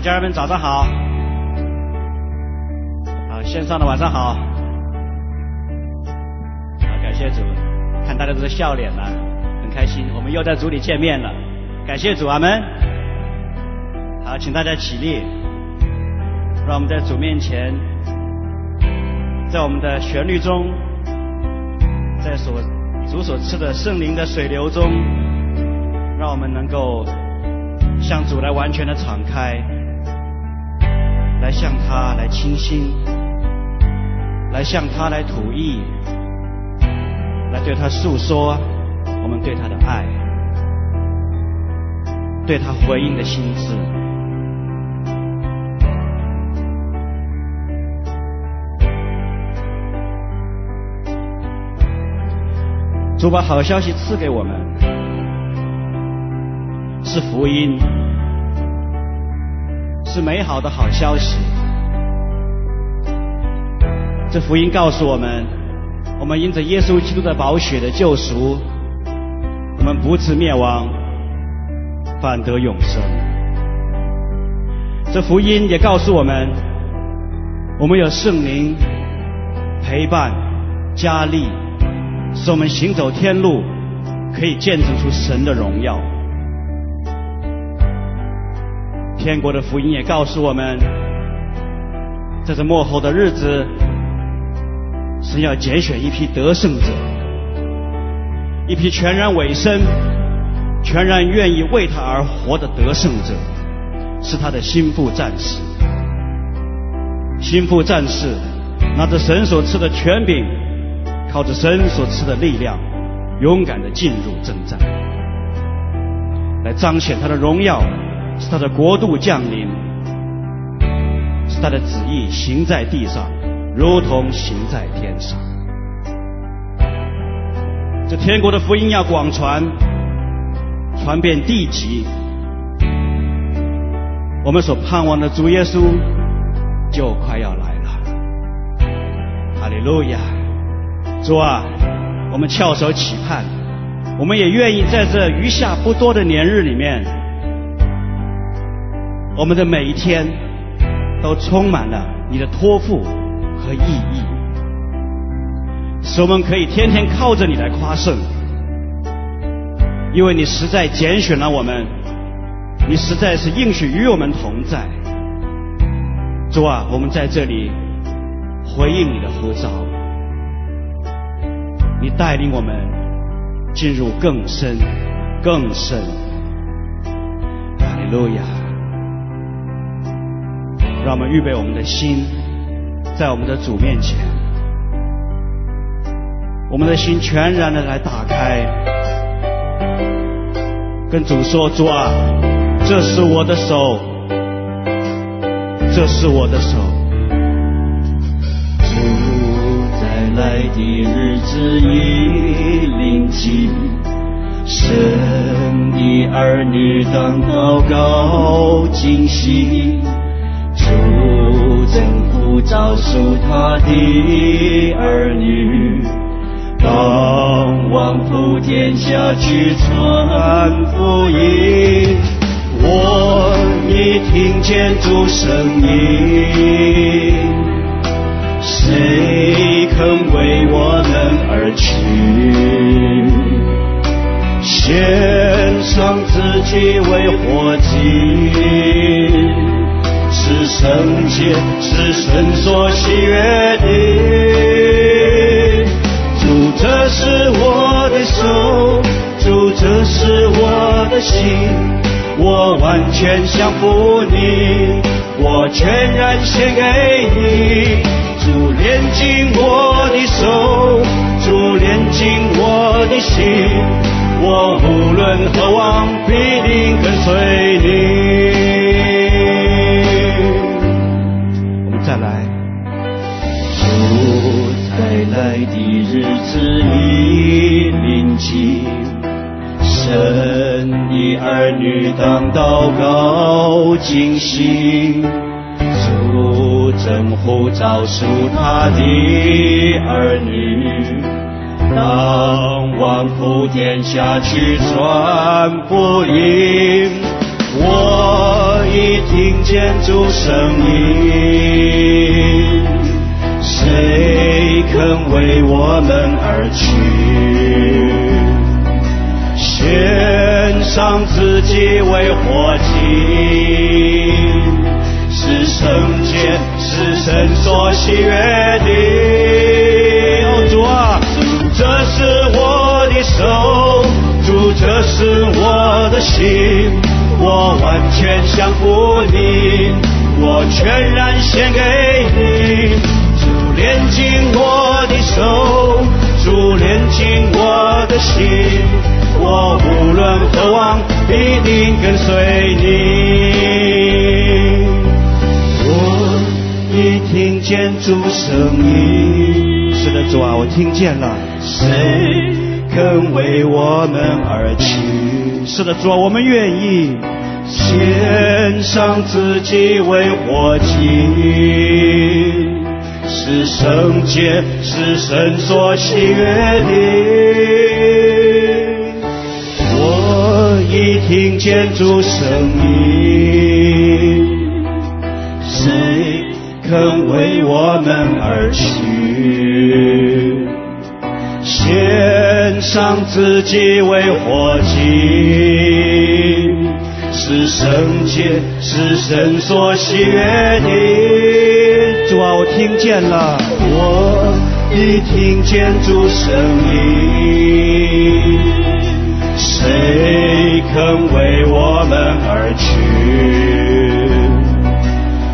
家人们早上好。好，线上的晚上好。好，感谢主，看大家都是笑脸了，很开心，我们又在主里见面了。感谢主，阿门。好，请大家起立，让我们在主面前，在我们的旋律中，在所主所赐的圣灵的水流中，让我们能够向主来完全的敞开。来向他来倾心，来向他来吐意，来对他诉说我们对他的爱，对他回应的心志。主把好消息赐给我们，是福音。是美好的好消息。这福音告诉我们，我们因着耶稣基督的宝血的救赎，我们不致灭亡，反得永生。这福音也告诉我们，我们有圣灵陪伴加力，使我们行走天路，可以见证出神的荣耀。天国的福音也告诉我们，在这末后的日子，是要拣选一批得胜者，一批全然委身、全然愿意为他而活的得胜者，是他的心腹战士。心腹战士拿着神所赐的权柄，靠着神所赐的力量，勇敢地进入征战，来彰显他的荣耀。是他的国度降临，是他的旨意行在地上，如同行在天上。这天国的福音要广传，传遍地极。我们所盼望的主耶稣就快要来了。哈利路亚！主啊，我们翘首企盼，我们也愿意在这余下不多的年日里面。我们的每一天都充满了你的托付和意义，使我们可以天天靠着你来夸胜，因为你实在拣选了我们，你实在是应许与我们同在。主啊，我们在这里回应你的呼召，你带领我们进入更深、更深。哈利路亚。让我们预备我们的心，在我们的主面前，我们的心全然的来打开，跟主说：“主啊，这是我的手，这是我的手。”主再来的日子已临近，神的儿女当祷告惊醒。主正呼召属他的儿女，当往普天下去传福音。我已听见主声音，谁肯为我们而去？献上自己为活祭。是圣洁，是神所喜悦的。主，这是我的手；主，这是我的心。我完全降服你，我全然献给你。主，连紧我的手；主，连紧我的心。我无论何往，必定跟随你。来的日子已临近，神的儿女当祷告警醒，主正呼召属他的儿女，当往普天下去传福音。我已听见主声音，谁肯为我们而去？献上自己为活祭，是圣洁，是神所喜悦的。哦，主啊，这是我的手，主，这是我的心，我完全降服你，我全然献给你。主，炼净我的手，主，炼净我的心。我无论何往，必定跟随你。我已听见主声音，是的，主啊，我听见了。谁肯为我们而去？是的，主啊，我们愿意献上自己为活祭，是圣洁，是神所喜悦的。我已听见主声音，谁肯为我们而去？献上自己为活祭，是圣洁，是神所喜悦的。主啊，我听见了，我已听见主声音。谁肯为我们而去？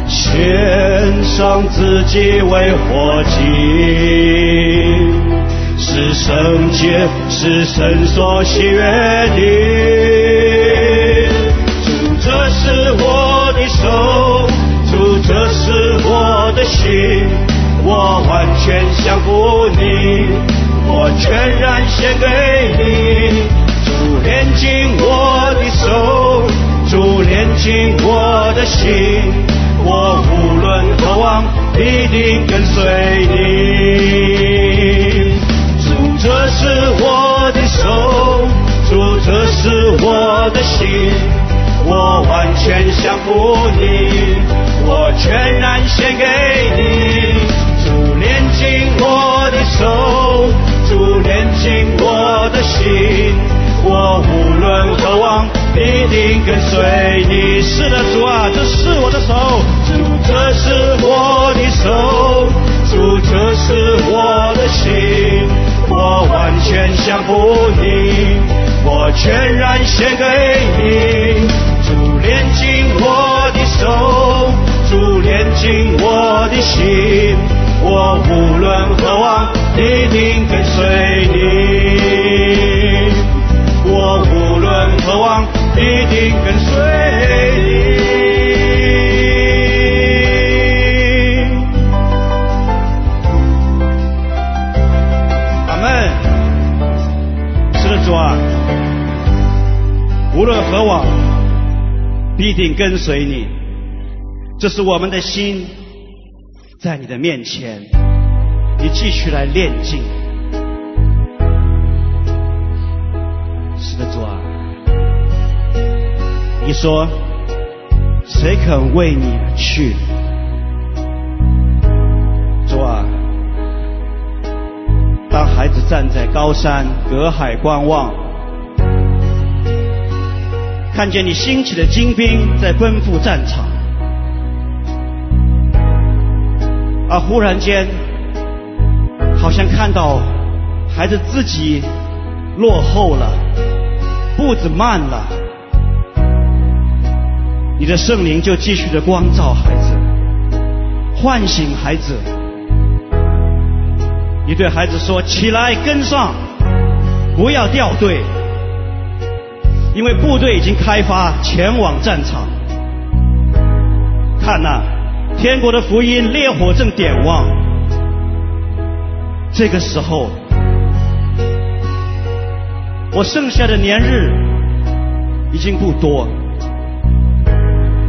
献上自己为活祭，是圣洁，是神所喜悦的。这是我的手，主，这是我的心，我完全降服你，我全然献给你。主连紧我的手，主连紧我的心，我无论何往，必定跟随你。主，这是我的手，主，这是我的心，我完全降服你，我全然献给你。主炼净我的手，主炼净我的心。我无论何往，必定跟随你。是的，主啊，这是我的手，主，这是我的手，主，这是我的心，我完全降服你，我全然献给无论何往，必定跟随你。我无论何往，必定跟随你。阿门。是的，主啊，无论何往，必定跟随你。这是我们的心，在你的面前，你继续来炼净。主啊，你说谁肯为你去？主啊，当孩子站在高山隔海观望，看见你兴起的精兵在奔赴战场，而忽然间，好像看到孩子自己落后了。步子慢了，你的圣灵就继续的光照孩子，唤醒孩子。你对孩子说：“起来，跟上，不要掉队，因为部队已经开发，前往战场。看呐，天国的福音烈火正点旺。这个时候。”我剩下的年日已经不多，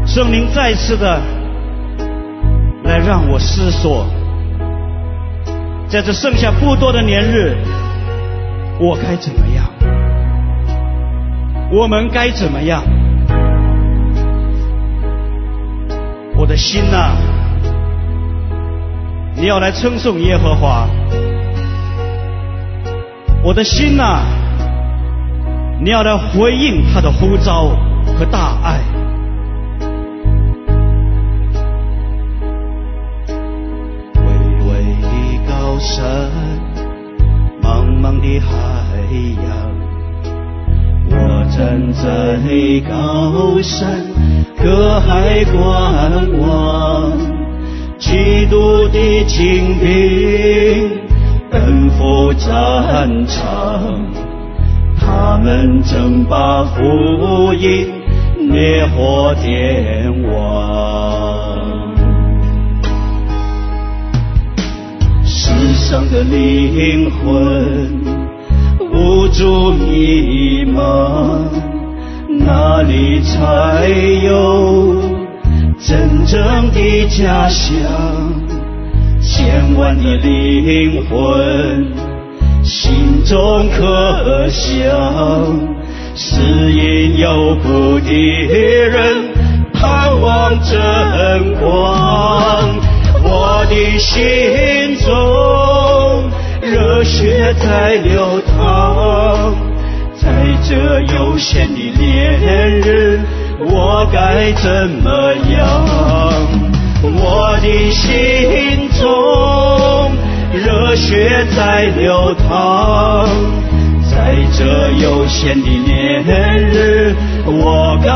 圣灵再次的来让我思索，在这剩下不多的年日，我该怎么样？我们该怎么样？我的心呐、你要来称颂耶和华；我的心呐、你要来回应他的呼召和大爱。巍巍的高山，茫茫的海洋，我站在高山。隔海观望，基督的精兵奔赴战场，他们正把福音烈火点旺。世上的灵魂无助迷茫。哪里才有真正的家乡？千万的灵魂心中渴想，是因有苦的人盼望真光。我的心中热血在流淌。在这有限的年日，我该怎么样？我的心中热血在流淌。在这有限的年日，我该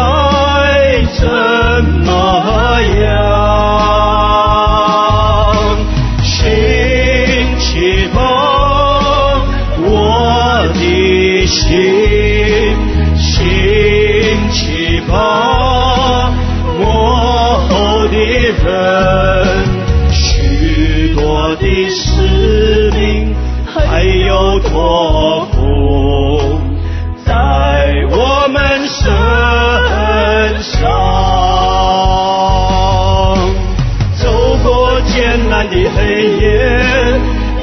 怎么样？心起吧，我的心。人，还有托付在我们身上，走过艰难的黑夜，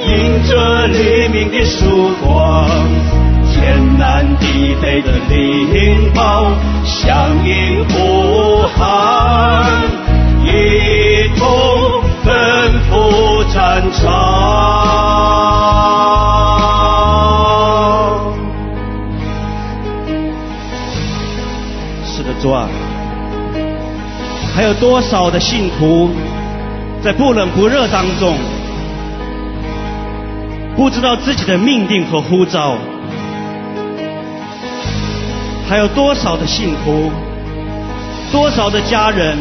迎着黎明的曙光，天南地北的灵宝响应呼喊。一是的，主啊，还有多少的信徒在不冷不热当中，不知道自己的命定和呼召？还有多少的信徒，多少的家人？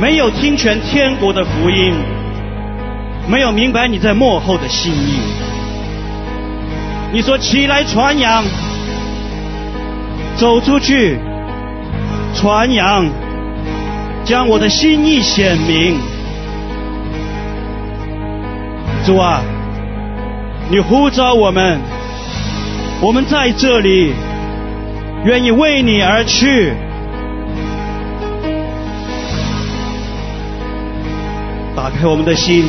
没有听全天国的福音，没有明白你在幕后的心意。你说起来传扬，走出去传扬，将我的心意显明。主啊，你呼召我们，我们在这里，愿意为你而去。打开我们的心，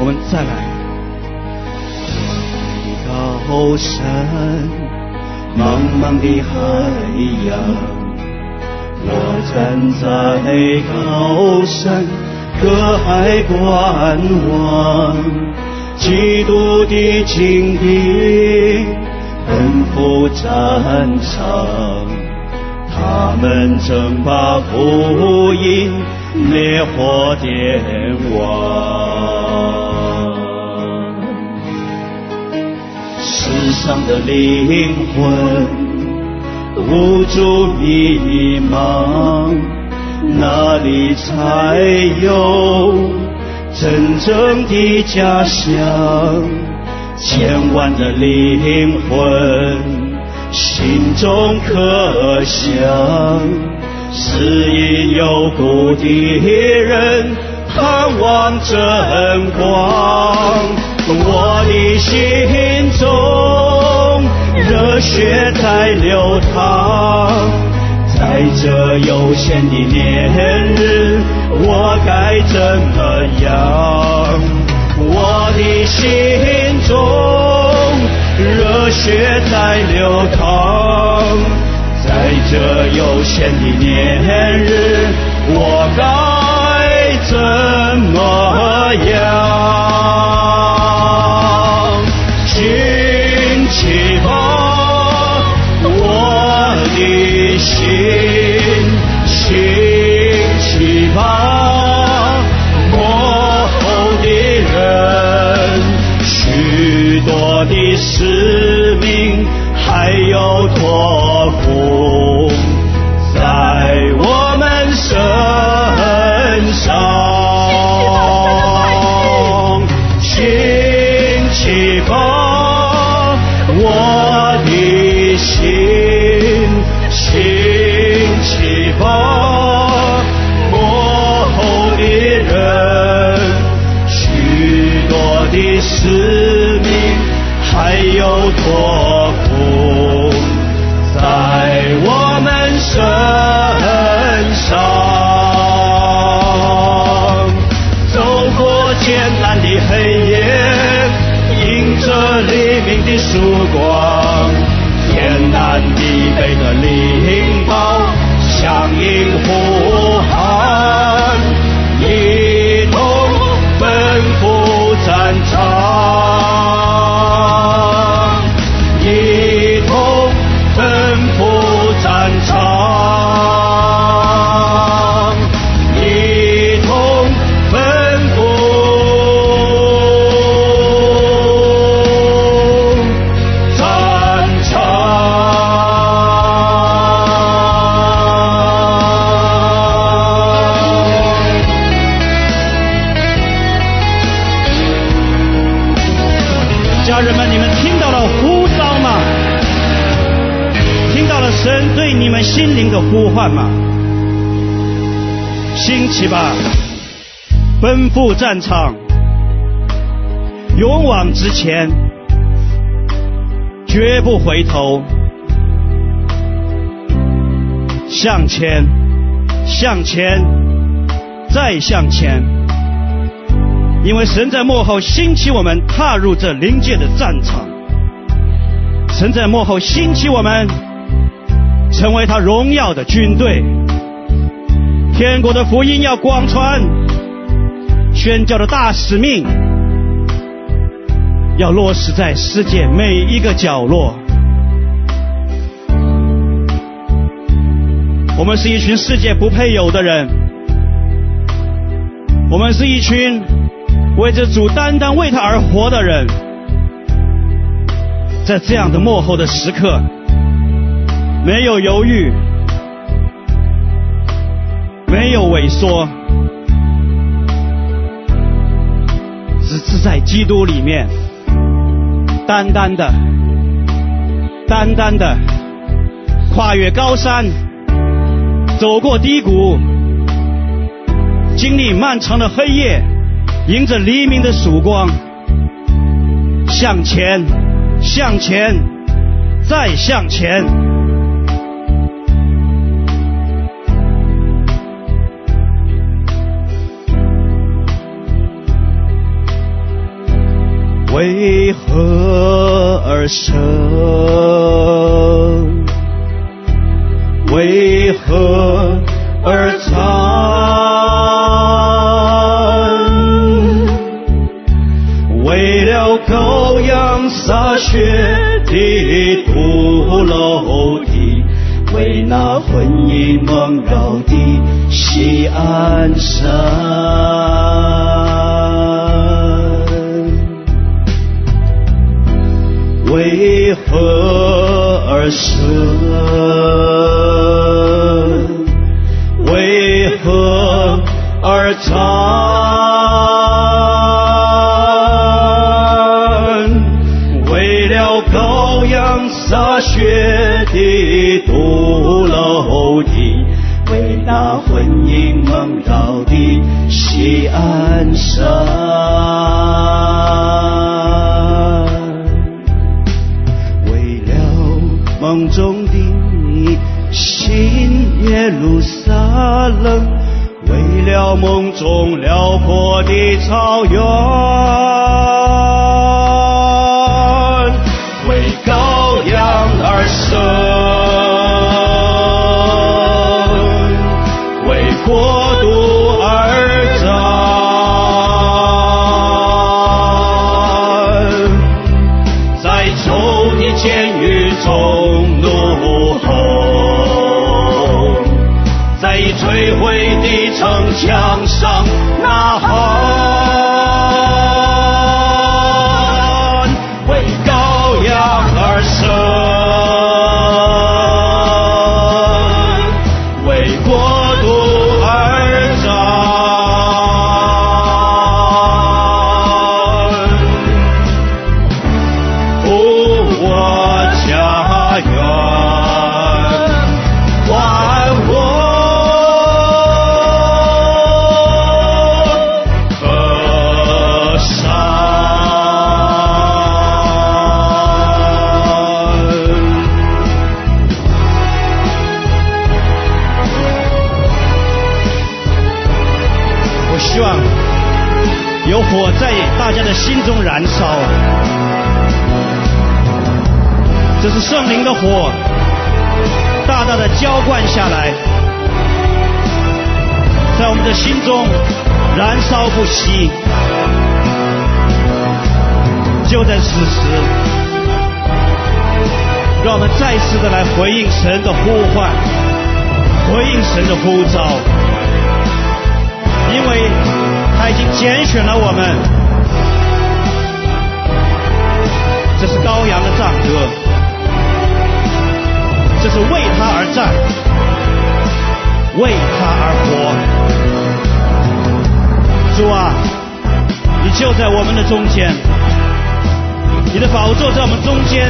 我们再来。高山，茫茫的海洋，我站在高山，隔海观望，基督的精兵奔赴战场，他们正把福音。烈火点旺，世上的灵魂无助迷茫，哪里才有真正的家乡？千万的灵魂心中渴想。是因有故的人盼望真光，我的心中热血在流淌，在这有限的年日，我该怎么样？我的心中热血在流淌。在这有限的年日，我该怎么样？吧，奔赴战场，勇往直前，绝不回头，向前，向前，再向前。因为神在幕后兴起我们，踏入这灵界的战场。神在幕后兴起我们，成为他荣耀的军队。天国的福音要广传，宣教的大使命要落实在世界每一个角落。我们是一群世界不配有的人，我们是一群为着主单单为他而活的人。在这样的末后的时刻，没有犹豫，没有萎缩，只是在基督里面，单单的、单单的跨越高山，走过低谷，经历漫长的黑夜，迎着黎明的曙光，向前，向前，再向前。为何而生？为何而战？为了羔羊洒血的髑髅地，为那婚姻蒙饶的西安山。的心中燃烧不息。就在此时，让我们再次的来回应神的呼唤，回应神的呼召，因为他已经拣选了我们。这是羔羊的赞歌，这是为他而战，为他而活。主啊，你就在我们的中间，你的宝座在我们中间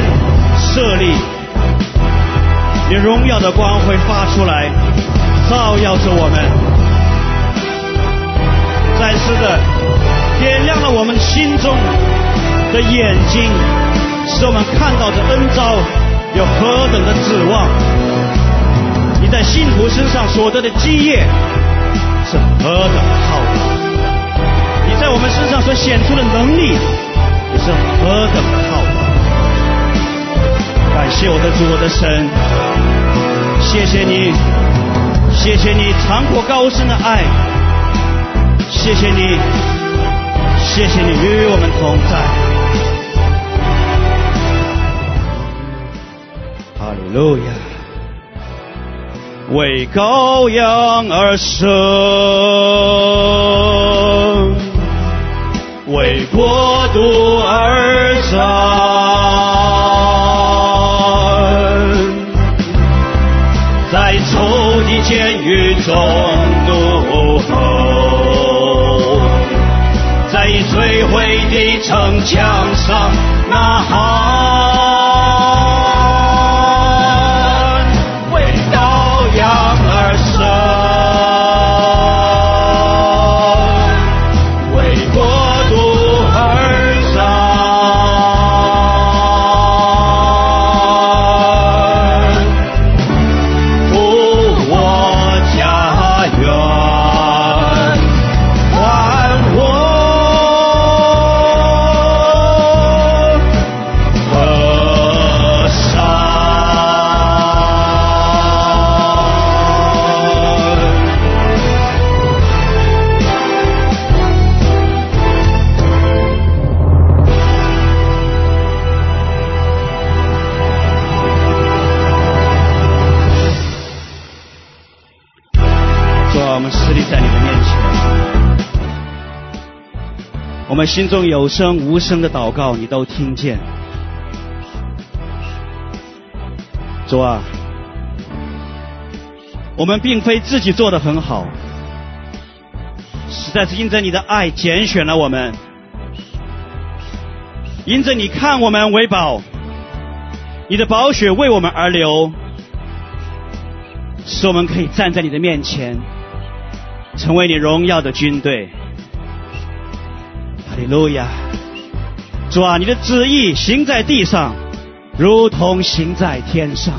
设立，你荣耀的光会发出来，照耀着我们，再次的点亮了我们心中的眼睛。使我们看到这恩召有何等的指望，你在信徒身上所得的基业是何等的浩大，在我们身上所显出的能力也是何等的浩大。感谢我的主，我的神，谢谢你，谢谢你长阔高深的爱，谢谢你，谢谢你与我们同在。哈利路亚，为羔羊而生，为国度而战，在仇敌监狱中怒吼，在摧毁的城墙上呐喊。心中有声无声的祷告，你都听见。主啊，我们并非自己做的很好，实在是因着你的爱拣选了我们，因着你看我们为宝，你的宝血为我们而流，使我们可以站在你的面前，成为你荣耀的军队。哈利路亚！主啊，你的旨意行在地上，如同行在天上。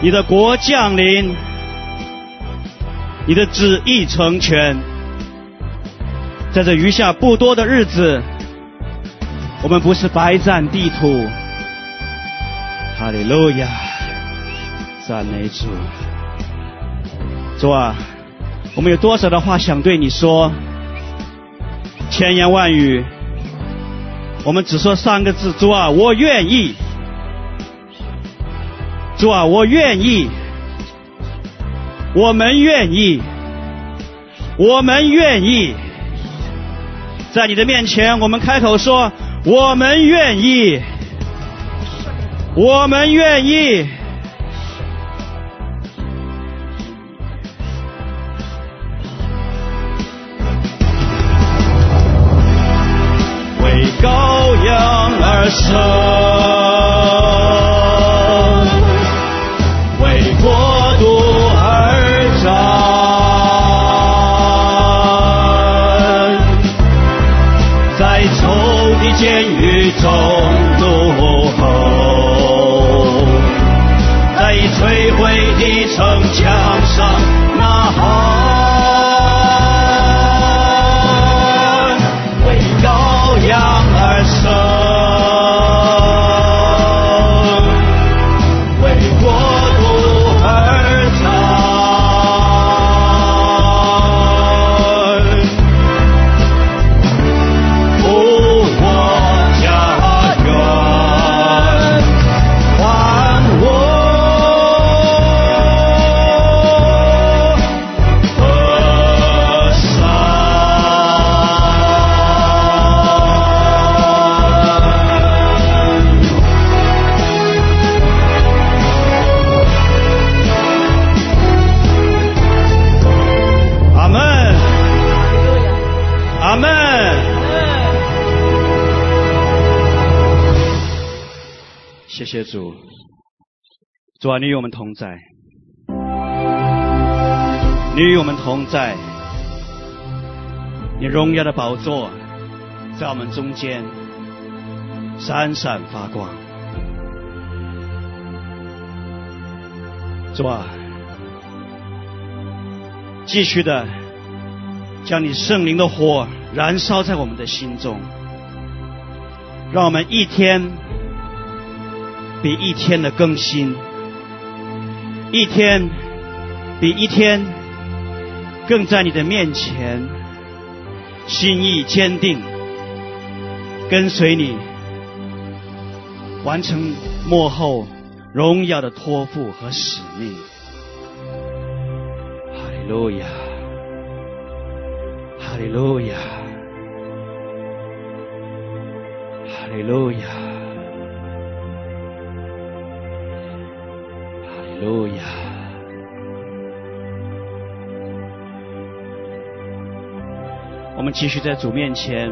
你的国降临，你的旨意成全。在这余下不多的日子，我们不是白占地土。哈利路亚！赞美主！主啊，我们有多少的话想对你说？千言万语我们只说三个字：主啊，我愿意。主啊，我愿意。我们愿意。我们愿意。在你的面前，我们开口说：我们愿意。我们愿意。主啊，你与我们同在，你与我们同在，你荣耀的宝座在我们中间闪闪发光。主啊，继续的将你圣灵的火燃烧在我们的心中，让我们一天。比一天的更新，一天比一天更在你的面前，心意坚定，跟随你，完成幕后荣耀的托付和使命。哈利路亚，哈利路亚，哈利路亚。路亚，我们继续在主面前，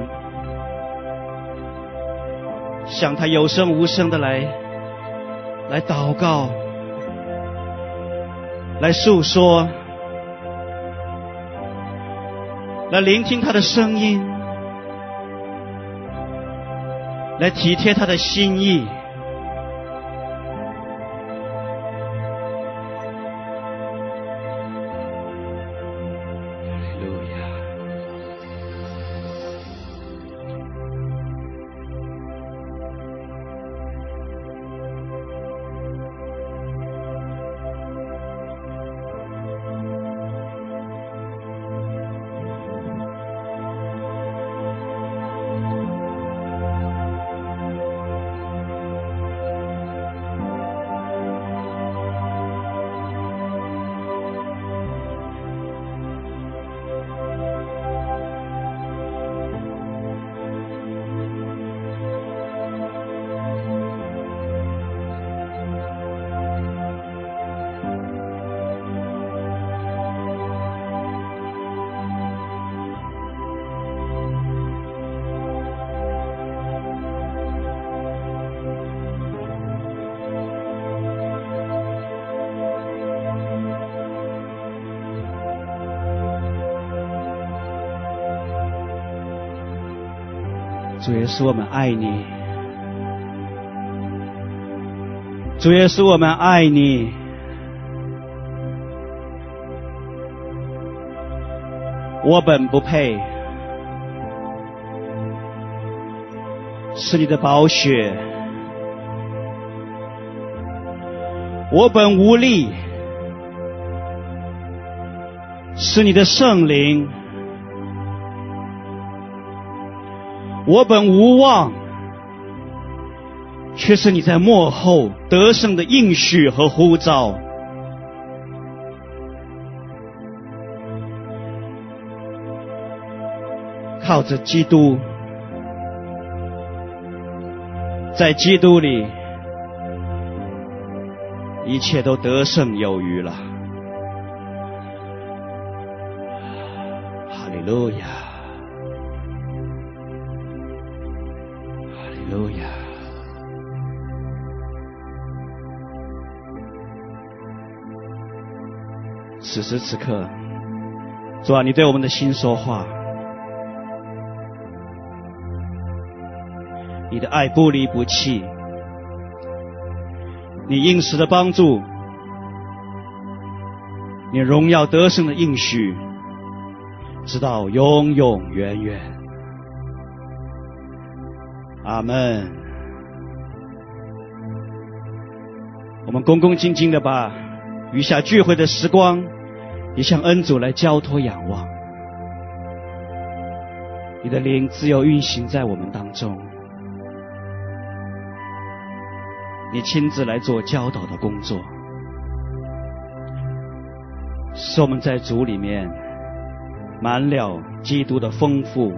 向他有声无声的来，来祷告，来诉说，来聆听他的声音，来体贴他的心意。耶稣，我们爱你。主耶稣，我们爱你。我本不配，是你的宝血；我本无力，是你的圣灵。我本无望，却是你在幕后得胜的应许和呼召。靠着基督，在基督里，一切都得胜有余了。哈利路亚，路亚。此时此刻，主啊，你对我们的心说话。你的爱不离不弃，你应时的帮助，你荣耀得胜的应许，直到永永远远。阿门。我们恭恭敬敬的把余下聚会的时光，也向恩主来交托仰望。你的灵自由运行在我们当中。你亲自来做教导的工作，使我们在主里面满了基督的丰富，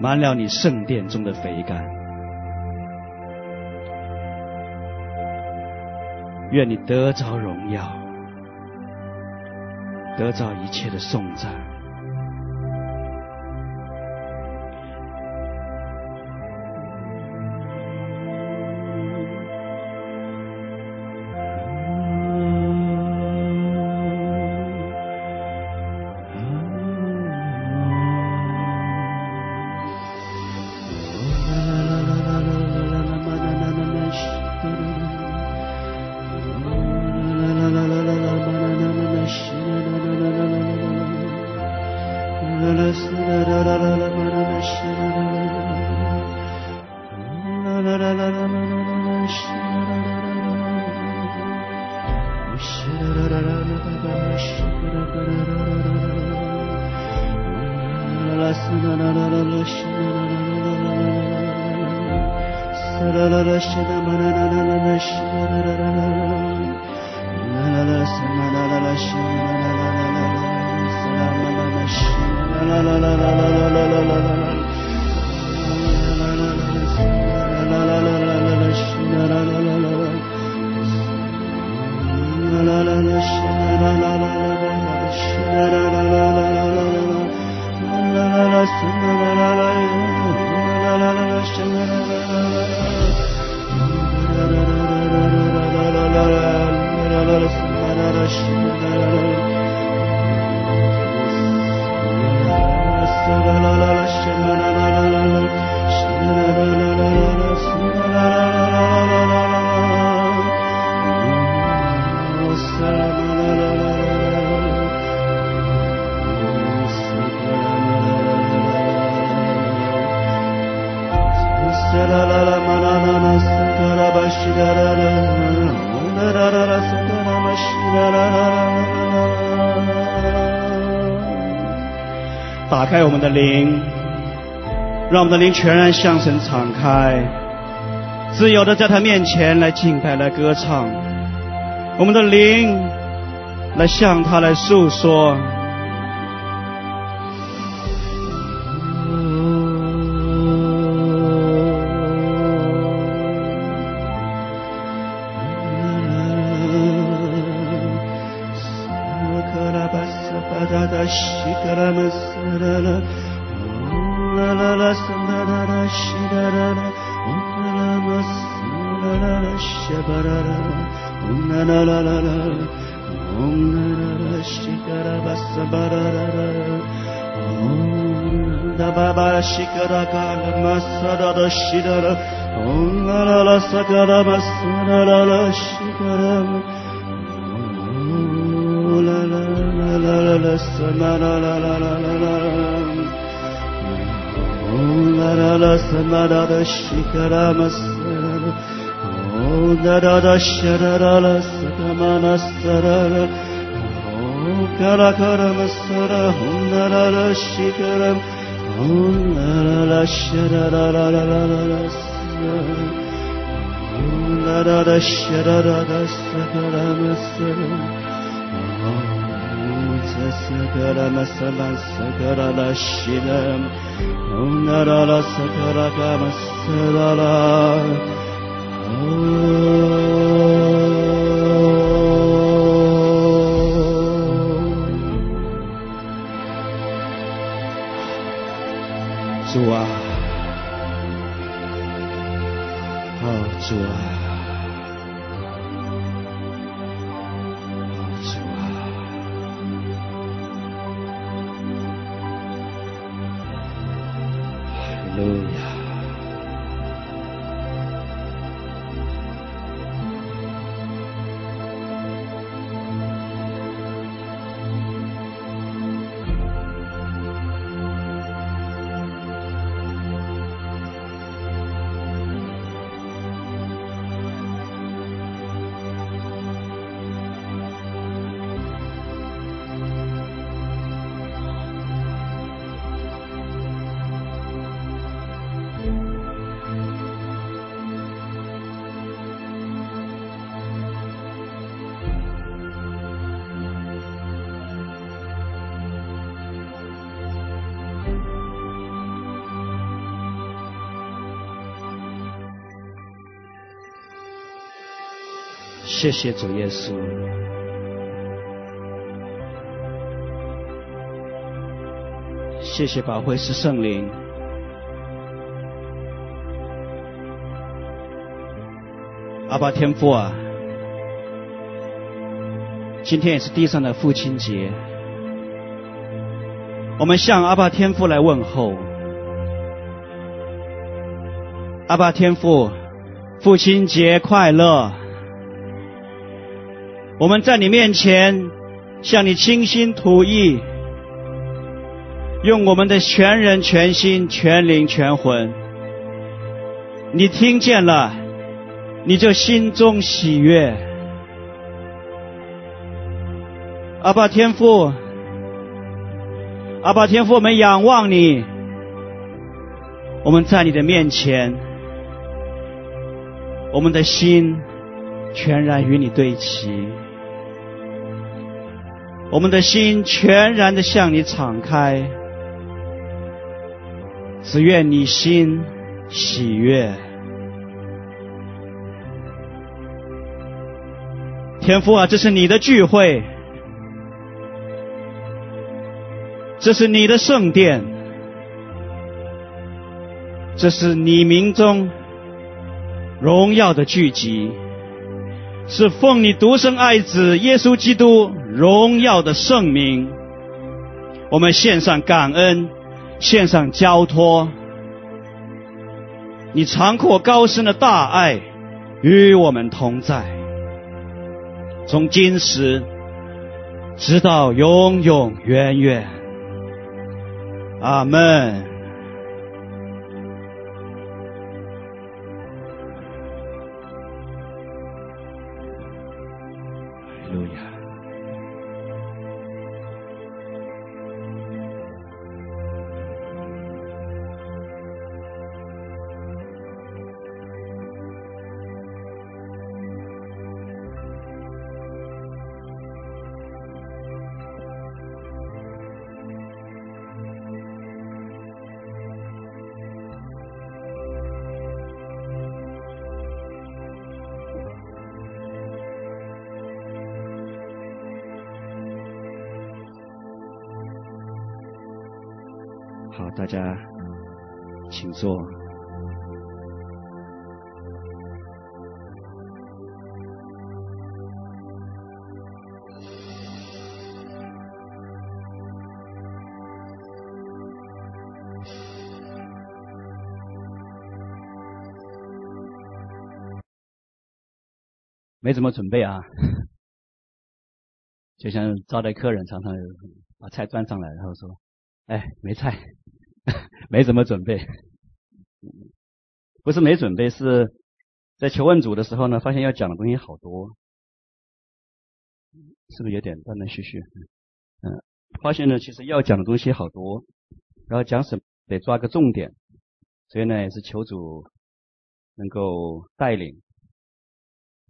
满了你圣殿中的肥甘。愿你得着荣耀，得着一切的颂赞。灵，让我们的灵全然向神敞开，自由的在他面前来敬拜、来歌唱。我们的灵来向他来诉说。alamazsın la la şikaram la la la la la la la la la la la la la la la semara da şikaramasın o dara da şarara sakamana sarara o kara kara masara onlara da şikaram onlara da şarara la la la la la 姆斯啦啦，哦。谢谢主耶稣，谢谢保惠师圣灵，阿爸天父啊，今天也是地上的父亲节，我们向阿爸天父来问候，阿爸天父，父亲节快乐。我们在你面前向你倾心吐意，用我们的全人、全心、全灵、全魂。你听见了，你就心中喜悦。阿爸天父，阿爸天父，我们仰望你，我们在你的面前，我们的心全然与你对齐。我们的心全然的向你敞开，只愿你心喜悦。天父啊，这是你的聚会，这是你的圣殿，这是你名中荣耀的聚集。是奉你独生爱子耶稣基督荣耀的圣名，我们献上感恩，献上交托。你长阔高深的大爱与我们同在，从今时直到永永远远。阿门。没怎么准备啊，就像招待客人，常常把菜端上来，然后说：“哎，没菜。”没怎么准备，不是没准备，是在求问主的时候呢，发现要讲的东西好多，是不是有点断断续续？嗯，发现呢，其实要讲的东西好多，然后讲什么得抓个重点，所以呢，也是求主能够带领，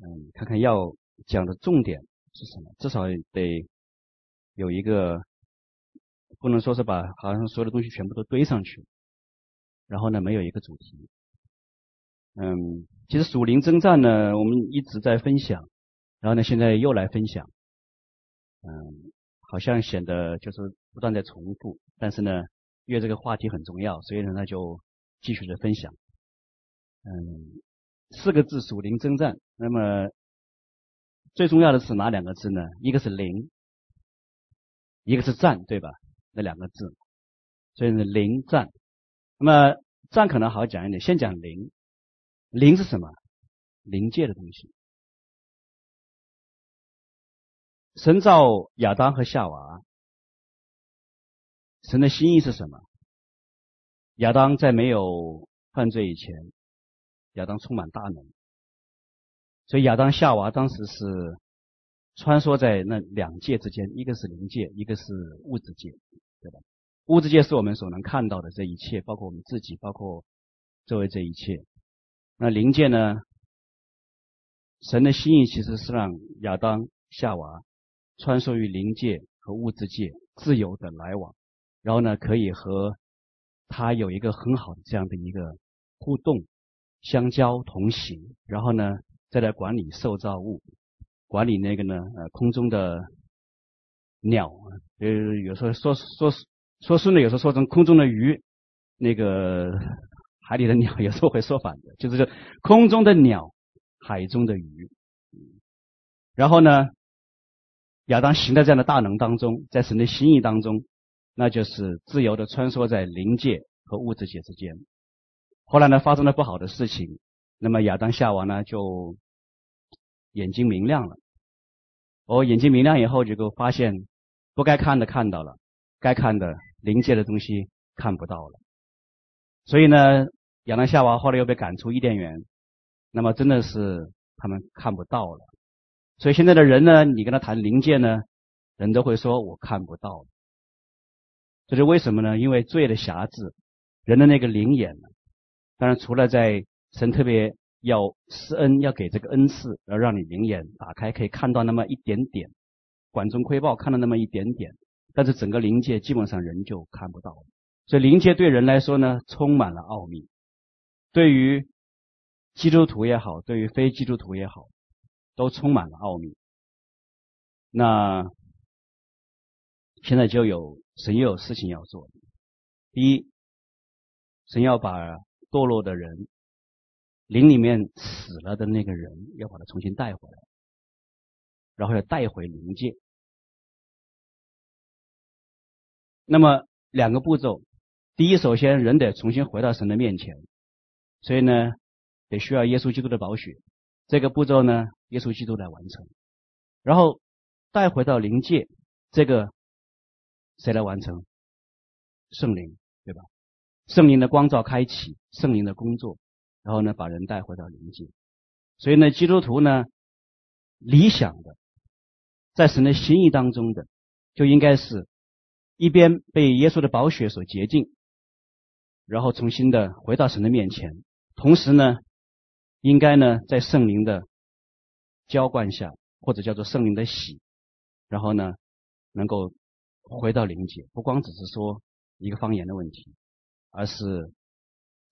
嗯，看看要讲的重点是什么，至少得有一个，不能说是把好像所有的东西全部都堆上去，然后呢，没有一个主题。嗯，其实属灵征战呢，我们一直在分享，然后呢，现在又来分享，嗯，好像显得就是不断在重复，但是呢，因为这个话题很重要，所以呢，那就继续的分享。嗯，四个字属灵征战，那么最重要的是哪两个字呢？一个是灵，一个是战，对吧？那两个字，所以呢，灵战。那么战可能好讲一点，先讲灵。灵是什么？灵界的东西。神造亚当和夏娃，神的心意是什么？亚当在没有犯罪以前，亚当充满大能，所以亚当夏娃当时是穿梭在那两界之间，一个是灵界，一个是物质界，对吧？物质界是我们所能看到的这一切，包括我们自己，包括周围这一切。那灵界呢？神的心意其实是让亚当、夏娃穿梭于灵界和物质界，自由的来往，然后呢，可以和他有一个很好的这样的一个互动、相交、同行，然后呢，再来管理受造物，管理那个呢，呃，空中的鸟，呃，有时候说说说顺了，有时候说成空中的鱼，那个。海里的鸟 有时候会说反的，就是说空中的鸟，海中的鱼。然后呢，亚当行在这样的大能当中，在神的心意当中，那就是自由的穿梭在灵界和物质界之间。后来呢，发生了不好的事情，那么亚当夏娃呢就眼睛明亮了。哦，眼睛明亮以后，就会发现不该看的看到了，该看的灵界的东西看不到了。所以呢。亚当夏娃后来又被赶出伊甸园，那么真的是他们看不到了。所以现在的人呢，你跟他谈灵界呢，人都会说我看不到。这是为什么呢？因为罪的辖制，人的那个灵眼呢，当然除了在神特别要施恩，要给这个恩赐，要让你灵眼打开，可以看到那么一点点，管中窥豹看到那么一点点，但是整个灵界基本上人就看不到了。所以灵界对人来说呢，充满了奥秘。对于基督徒也好，对于非基督徒也好，都充满了奥秘。那现在就有神又有事情要做。第一，神要把堕落的人，灵里面死了的那个人，要把他重新带回来，然后要带回灵界。那么两个步骤，第一，首先人得重新回到神的面前。所以呢，得需要耶稣基督的宝血，这个步骤呢，耶稣基督来完成。然后带回到灵界，这个谁来完成？圣灵，对吧？圣灵的光照开启，圣灵的工作，然后呢，把人带回到灵界。所以呢，基督徒呢，理想的，在神的心意当中的，就应该是一边被耶稣的宝血所洁净，然后重新的回到神的面前。同时呢，应该呢，在圣灵的浇灌下，或者叫做圣灵的洗，然后呢，能够回到灵界，不光只是说一个方言的问题，而是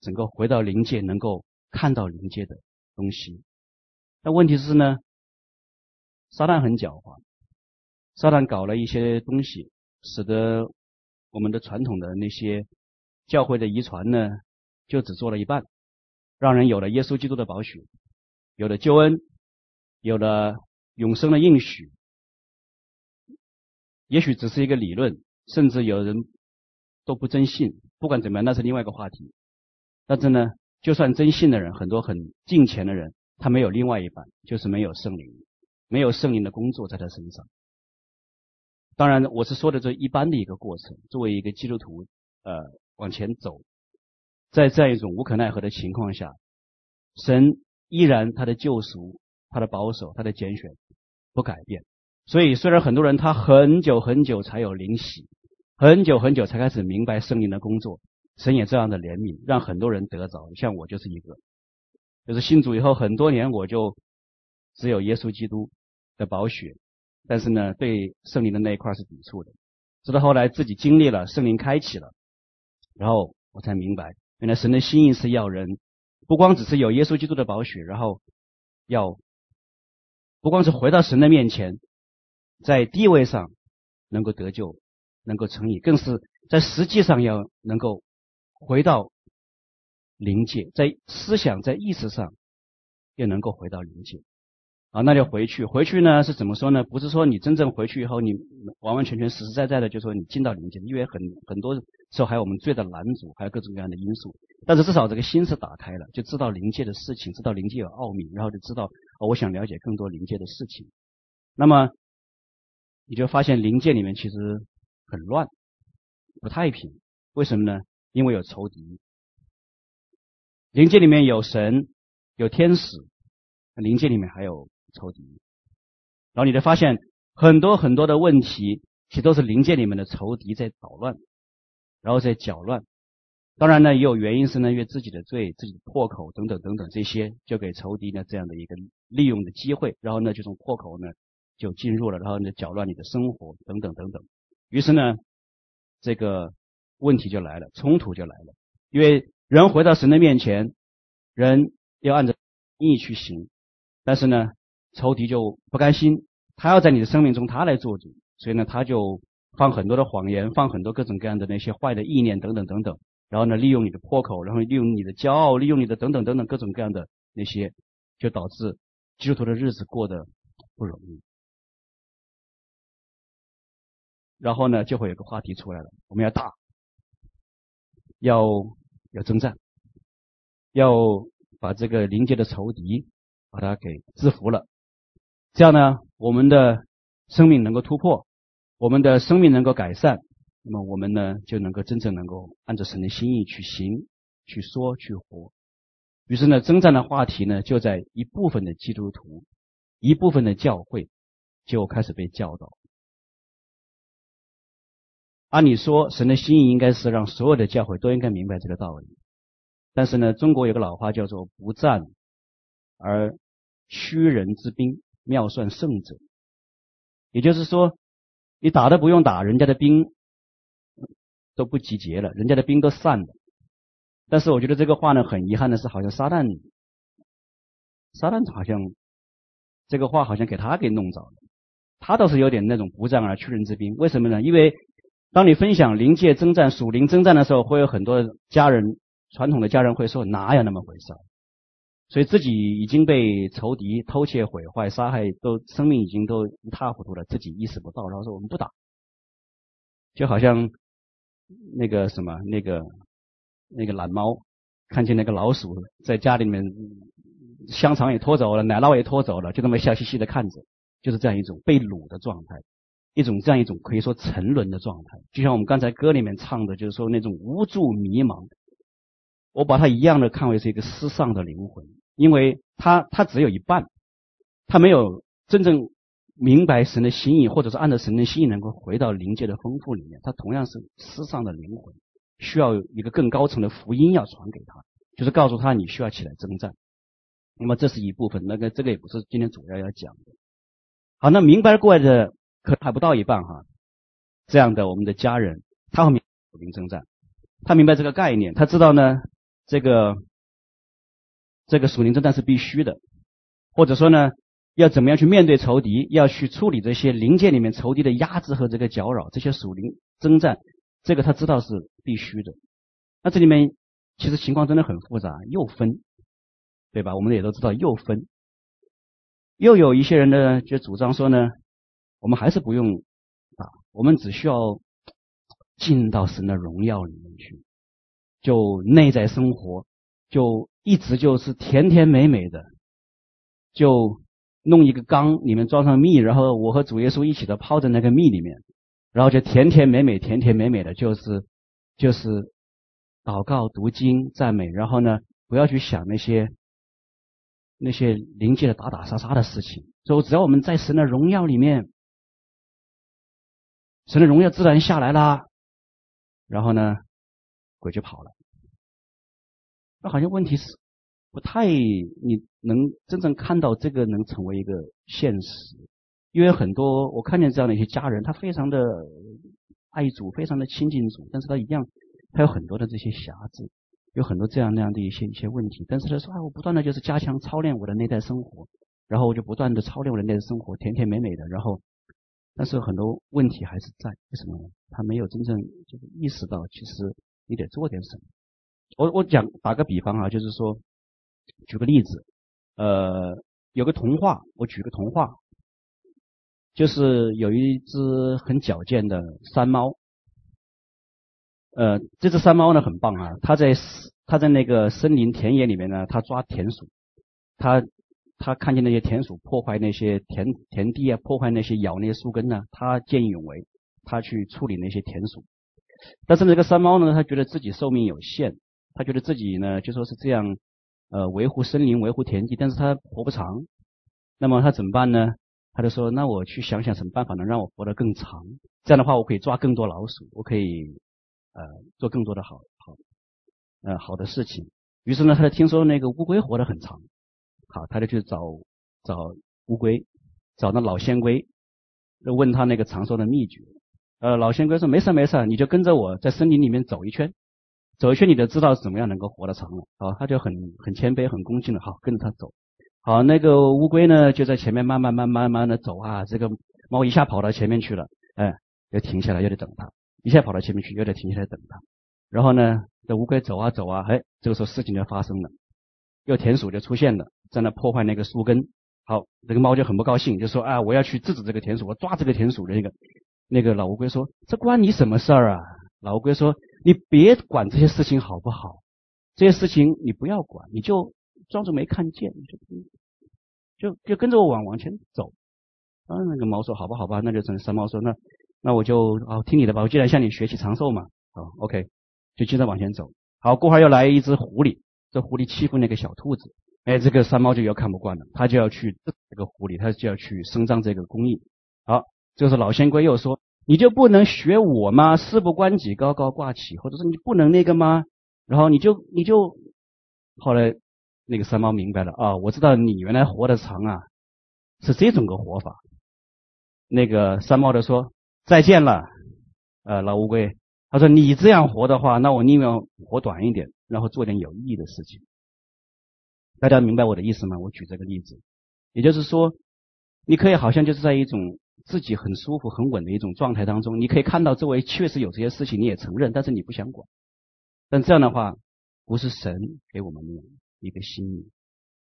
整个回到灵界，能够看到灵界的东西。但问题是呢，撒旦很狡猾，撒旦搞了一些东西，使得我们的传统的那些教会的遗传呢，就只做了一半。让人有了耶稣基督的宝血，有了救恩，有了永生的应许。也许只是一个理论，甚至有人都不真信。不管怎么样，那是另外一个话题。但是呢，就算真信的人，很多很敬虔的人，他没有另外一半，就是没有圣灵，没有圣灵的工作在他身上。当然，我是说的这一般的一个过程。作为一个基督徒，呃，往前走。在这样一种无可奈何的情况下，神依然他的救赎、他的保守、他的拣选不改变。所以，虽然很多人他很久很久才有灵洗，很久很久才开始明白圣灵的工作，神也这样的怜悯，让很多人得着。像我就是一个。就是信主以后很多年，我就只有耶稣基督的宝血，但是呢，对圣灵的那一块是抵触的。直到后来自己经历了圣灵开启了，然后我才明白，原来神的心意是要人不光只是有耶稣基督的宝血，然后要不光是回到神的面前，在地位上能够得救，能够称义，更是在实际上要能够回到灵界，在思想、在意识上也能够回到灵界。啊，那就回去。回去呢是怎么说呢？不是说你真正回去以后，你完完全全实实在在的就说你进到灵界，因为很很多时候还有我们罪的拦阻，还有各种各样的因素。但是至少这个心是打开了，就知道灵界的事情，知道灵界有奥秘，然后就知道，我想了解更多灵界的事情。那么你就发现灵界里面其实很乱，不太平。为什么呢？因为有仇敌。灵界里面有神，有天使，灵界里面还有。仇敌，然后你就发现很多很多的问题，其实都是灵界里面的仇敌在捣乱，然后在搅乱。当然呢，也有原因是呢，因为自己的罪、自己的破口等等等等这些，就给仇敌呢这样的一个利用的机会，然后呢，就从破口呢就进入了，然后呢搅乱你的生活等等等等。于是呢，这个问题就来了，冲突就来了。因为人回到神的面前，人要按照意去行，但是呢。仇敌就不甘心，他要在你的生命中他来做主，所以呢，他就放很多的谎言，放很多各种各样的那些坏的意念等等等等，然后呢，利用你的破口，然后利用你的骄傲，利用你的等等等等各种各样的那些，就导致基督徒的日子过得不容易。然后呢，就会有个话题出来了，我们要打，要要征战，要把这个临界的仇敌把他给制服了。这样呢，我们的生命能够突破，我们的生命能够改善，那么我们呢就能够真正能够按照神的心意去行、去说、去活。于是呢，征战的话题呢就在一部分的基督徒、一部分的教会就开始被教导。按理说，神的心意应该是让所有的教会都应该明白这个道理，但是呢，中国有个老话叫做“不战而屈人之兵”。妙算胜者，也就是说，你打都不用打，人家的兵都不集结了，人家的兵都散了。但是我觉得这个话呢，很遗憾的是，好像撒旦，撒旦好像这个话好像给他给弄着了。他倒是有点那种不战而屈人之兵。为什么呢？因为当你分享灵界征战、属灵征战的时候，会有很多家人，传统的家人会说，哪有那么回事？所以自己已经被仇敌偷窃、毁坏、杀害，都生命已经都一塌糊涂了，自己意识不到。然后说我们不打，就好像那个什么那个那个懒猫看见那个老鼠在家里面，香肠也拖走了，奶酪也拖走了，就这么笑嘻嘻的看着，就是这样一种被掳的状态，一种这样一种可以说沉沦的状态。就像我们刚才歌里面唱的，就是说那种无助迷茫。我把它一样的看为是一个失丧的灵魂，因为他他只有一半，他没有真正明白神的心意，或者是按照神的心意能够回到灵界的丰富里面，他同样是失丧的灵魂，需要一个更高层的福音要传给他，就是告诉他你需要起来征战。那么这是一部分，那个这个也不是今天主要要讲的。好，那明白过来的可还不到一半哈，这样的我们的家人，他会明白属灵征战，他明白这个概念，他知道呢。这个这个属灵征战是必须的，或者说呢，要怎么样去面对仇敌，要去处理这些灵界里面仇敌的压制和这个搅扰，这些属灵征战，这个他知道是必须的。那这里面其实情况真的很复杂，又分，对吧？我们也都知道又分，又有一些人呢就主张说呢，我们还是不用啊，我们只需要进到神的荣耀里面去。就内在生活，就一直就是甜甜美美的，就弄一个缸，里面装上蜜，然后我和主耶稣一起的泡在那个蜜里面，然后就甜甜美美、甜甜美美的，就是就是祷告、读经、赞美，然后呢，不要去想那些那些灵界的打打杀杀的事情。所以只要我们在神的荣耀里面，神的荣耀自然下来啦，然后呢，鬼就跑了，那好像问题是不太你能真正看到这个能成为一个现实，因为很多我看见这样的一些家人，他非常的爱主，非常的亲近主，但是他一样，他有很多的这些瑕疵，有很多这样那样的一些一些问题，但是他说啊，我不断的就是加强操练我的内在生活，然后我就不断的操练我的内在生活，甜甜美美的，然后。但是很多问题还是在，为什么呢？他没有真正就是意识到，其实你得做点什么。我我讲打个比方啊，就是说，举个例子，呃，有个童话，我举个童话，就是有一只很矫健的山猫，呃，这只山猫呢很棒啊，它在它在那个森林田野里面呢，它抓田鼠，它。他看见那些田鼠破坏那些田田地啊，破坏那些咬那些树根呢，他见义勇为，他去处理那些田鼠。但是那个山猫呢，他觉得自己寿命有限，他觉得自己呢就说是这样，呃，维护森林、维护田地，但是他活不长。那么他怎么办呢？他就说：“那我去想想什么办法能让我活得更长？这样的话，我可以抓更多老鼠，我可以呃做更多的好好呃好的事情。”于是呢，他就听说那个乌龟活得很长。好，他就去找找乌龟，找那老仙龟，问他那个长寿的秘诀。呃，老仙龟说：“没事没事，你就跟着我在森林里面走一圈，走一圈你就知道怎么样能够活得长了。”好，他就很很谦卑、很恭敬的，好跟着他走。好，那个乌龟呢就在前面慢慢慢慢慢的走啊。这个猫一下跑到前面去了，哎，又停下来，又得等它；一下跑到前面去，又得停下来等它。然后呢，这乌龟走啊走啊，哎，这个时候事情就发生了，又田鼠就出现了。在那破坏那个树根，好，这个猫就很不高兴，就说啊，我要去制止这个田鼠，我抓这个田鼠的那个那个老乌龟说，这关你什么事儿啊？老乌龟说，你别管这些事情好不好？这些事情你不要管，你就装作没看见，就就就跟着我往往前走。啊，那个猫说，好吧，好吧，那就成山猫说，那那我就啊听你的吧，我既然向你学习长寿嘛，好，OK，就接着往前走。好，过会儿又来一只狐狸，这狐狸欺负那个小兔子。哎，这个山猫就要看不惯了，他就要去这个狐狸，他就要去伸张这个公义。好，这是老仙龟又说：“你就不能学我吗？事不关己，高高挂起，或者说你不能那个吗？”然后你就你就后来那个山猫明白了啊，我知道你原来活得长啊，是这种个活法。那个山猫的说：“再见了，呃，老乌龟。”他说：“你这样活的话，那我宁愿活短一点，然后做点有意义的事情。”大家明白我的意思吗？我举这个例子，也就是说，你可以好像就是在一种自己很舒服、很稳的一种状态当中，你可以看到周围确实有这些事情，你也承认，但是你不想管。但这样的话，不是神给我们的一个心意。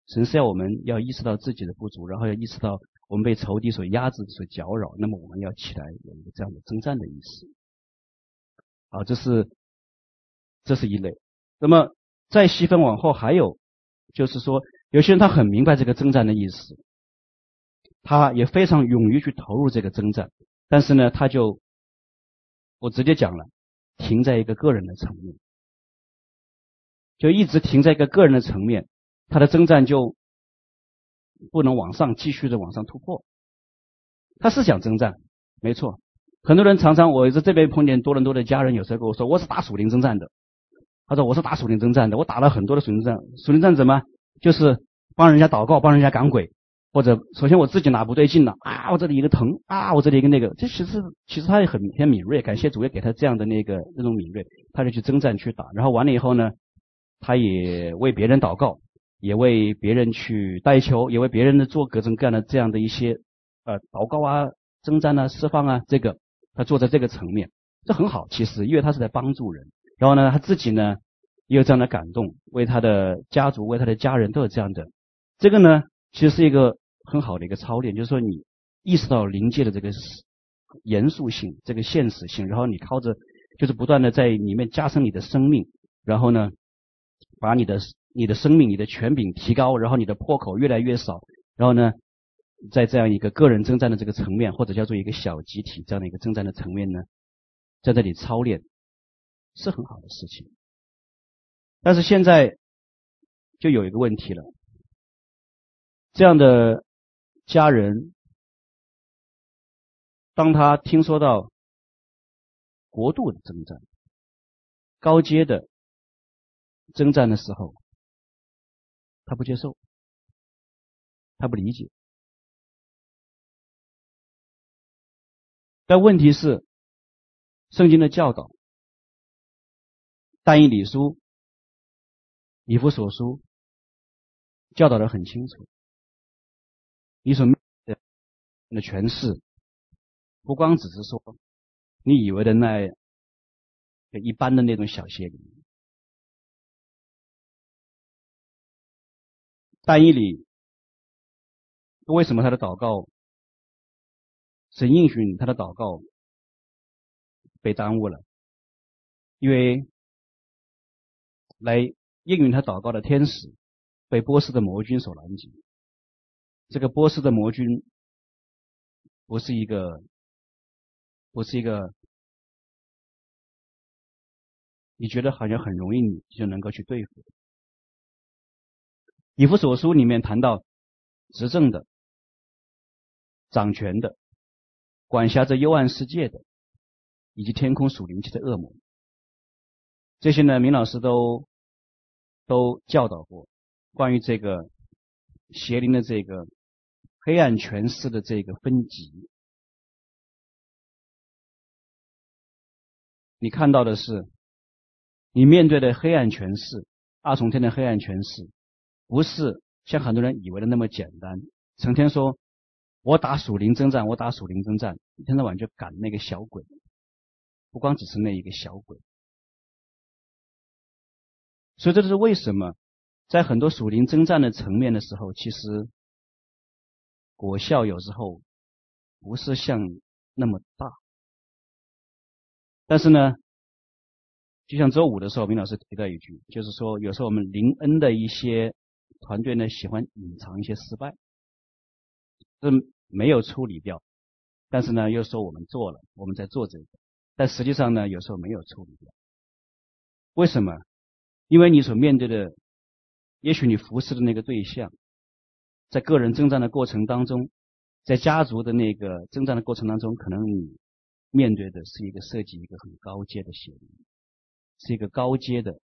神是要我们要意识到自己的不足，然后要意识到我们被仇敌所压制、所搅扰，那么我们要起来有一个这样的征战的意识。好，这是这是一类。那么再细分往后还有。就是说，有些人他很明白这个征战的意思，他也非常勇于去投入这个征战，但是呢，他就我直接讲了，停在一个个人的层面，就一直停在一个个人的层面，他的征战就不能往上继续的往上突破。他是想征战，没错，很多人常常我在这边碰见多伦多的家人，有时候跟我说，我是打属灵征战的。他说：“我是打属灵征战的，我打了很多的属灵战。属灵战怎么？就是帮人家祷告，帮人家赶鬼，或者首先我自己哪不对劲了啊？我这里一个疼啊，我这里一个那个。这其实其实他也很很敏锐，感谢主也给他这样的那个那种敏锐，他就去征战去打。然后完了以后呢，他也为别人祷告，也为别人去代求，也为别人的做各种各样的这样的一些呃祷告啊、征战啊、释放啊，这个他做在这个层面，这很好。其实因为他是在帮助人。”然后呢，他自己呢也有这样的感动，为他的家族、为他的家人都有这样的。这个呢，其实是一个很好的一个操练，就是说你意识到灵界的这个严肃性、这个现实性，然后你靠着就是不断的在里面加深你的生命，然后呢，把你的你的生命、你的权柄提高，然后你的破口越来越少，然后呢，在这样一个个人征战的这个层面，或者叫做一个小集体这样的一个征战的层面呢，在这里操练。是很好的事情，但是现在就有一个问题了。这样的家人，当他听说到国度的征战、高阶的征战的时候，他不接受，他不理解。但问题是，圣经的教导，但以理书、以弗所书教导的很清楚。你所面对的权势，不光只是说你以为的那一般的那种小邪灵。但以理，为什么他的祷告，神应许他的祷告被耽误了？因为来应允他祷告的天使被波斯的魔军所拦截。这个波斯的魔军不是一个，不是一个，你觉得好像很容易你就能够去对付。以弗所书里面谈到执政的、掌权的、管辖着幽暗世界的，以及天空属灵气的恶魔，这些呢，明老师都都教导过关于这个邪灵的这个黑暗权势的这个分级。你看到的是，你面对的黑暗权势，二重天的黑暗权势。不是像很多人以为的那么简单，成天说我打属灵征战，我打属灵征战，一天到晚就赶那个小鬼，不光只是那一个小鬼。所以这就是为什么在很多属灵征战的层面的时候，其实果效有时候不是像那么大。但是呢，就像周五的时候，明老师提到一句，就是说有时候我们灵恩的一些。团队呢，喜欢隐藏一些失败，是没有处理掉，但是呢又说我们做了，我们在做这个，但实际上呢有时候没有处理掉。为什么？因为你所面对的，也许你服侍的那个对象，在个人征战的过程当中，在家族的那个征战的过程当中，可能你面对的是一个涉及一个很高阶的邪灵，是一个高阶的、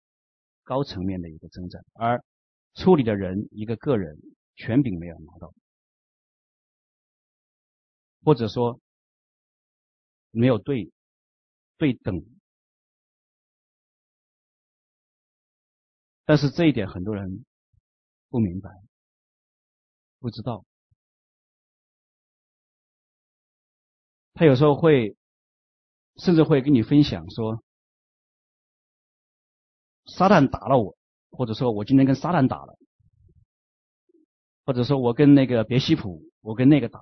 高层面的一个征战，而。处理的人一个个人权柄没有拿到，或者说没有对对等，但是这一点很多人不明白，不知道。他有时候会甚至会跟你分享说，撒旦打了我。或者说我今天跟撒旦打了，或者说我跟那个别西卜，我跟那个打，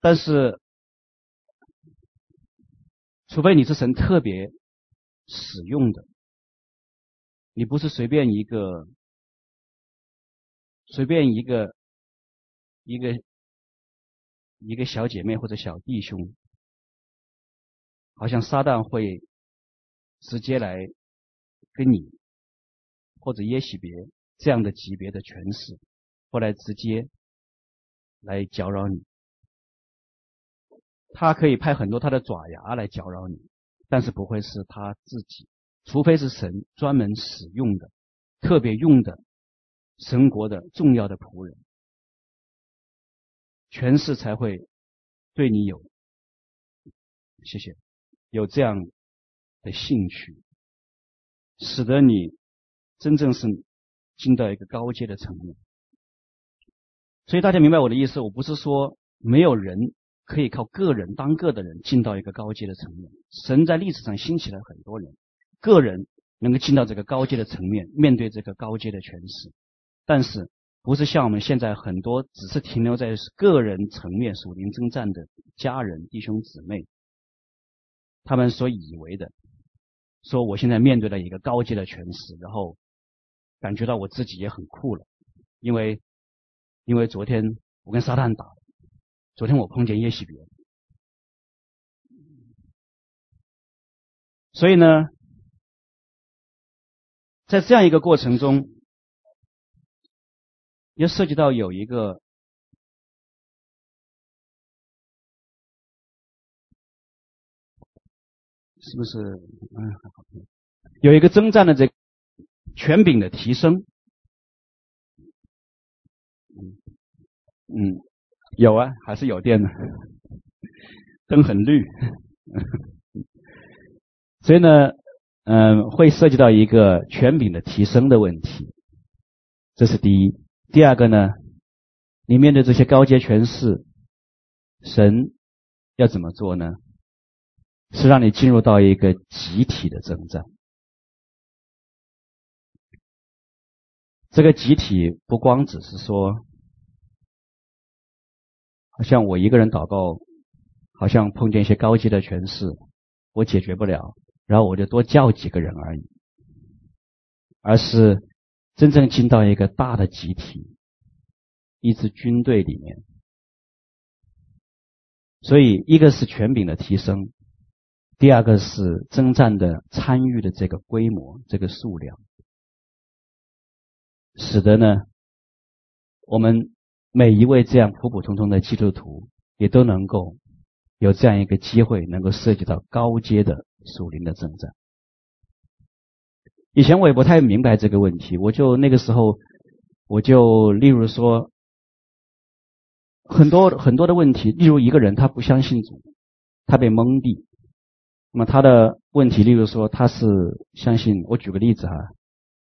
但是，除非你是神特别使用的，你不是随便一个，随便一个，一个，一个小姐妹或者小弟兄，好像撒旦会直接来跟你。或者耶洗别这样的级别的权势，后来直接来搅扰你。他可以派很多他的爪牙来搅扰你，但是不会是他自己，除非是神专门使用的、特别用的神国的重要的仆人，权势才会对你有，谢谢，有这样的兴趣，使得你。真正是进到一个高阶的层面，所以大家明白我的意思。我不是说没有人可以靠个人当个的人进到一个高阶的层面。神在历史上兴起了很多人，个人能够进到这个高阶的层面，面对这个高阶的权势。但是不是像我们现在很多只是停留在个人层面属灵征战的家人弟兄姊妹，他们所以为的，说我现在面对了一个高阶的权势，然后。感觉到我自己也很酷了，因为，因为昨天我跟撒旦打，昨天我碰见耶洗别，所以呢，在这样一个过程中，也涉及到有一个，是不是？嗯，有一个征战的这。权柄的提升，嗯，有啊，还是有电的，灯很绿。所以呢，嗯，会涉及到一个权柄的提升的问题，这是第一。第二个呢，你面对这些高阶权势，神要怎么做呢？是让你进入到一个集体的征战。这个集体不光只是说，好像我一个人祷告，好像碰见一些高阶的权势，我解决不了。然后我就多叫几个人而已，而是真正进到一个大的集体，一支军队里面。所以，一个是权柄的提升，第二个是征战的参与的这个规模、这个数量，使得呢，我们每一位这样普普通通的基督徒，也都能够有这样一个机会，能够涉及到高阶的。属灵的征战，以前我也不太明白这个问题。我就那个时候，我就例如说，很多很多的问题，例如一个人他不相信主，他被蒙蔽，那么他的问题，例如说他是相信，我举个例子哈，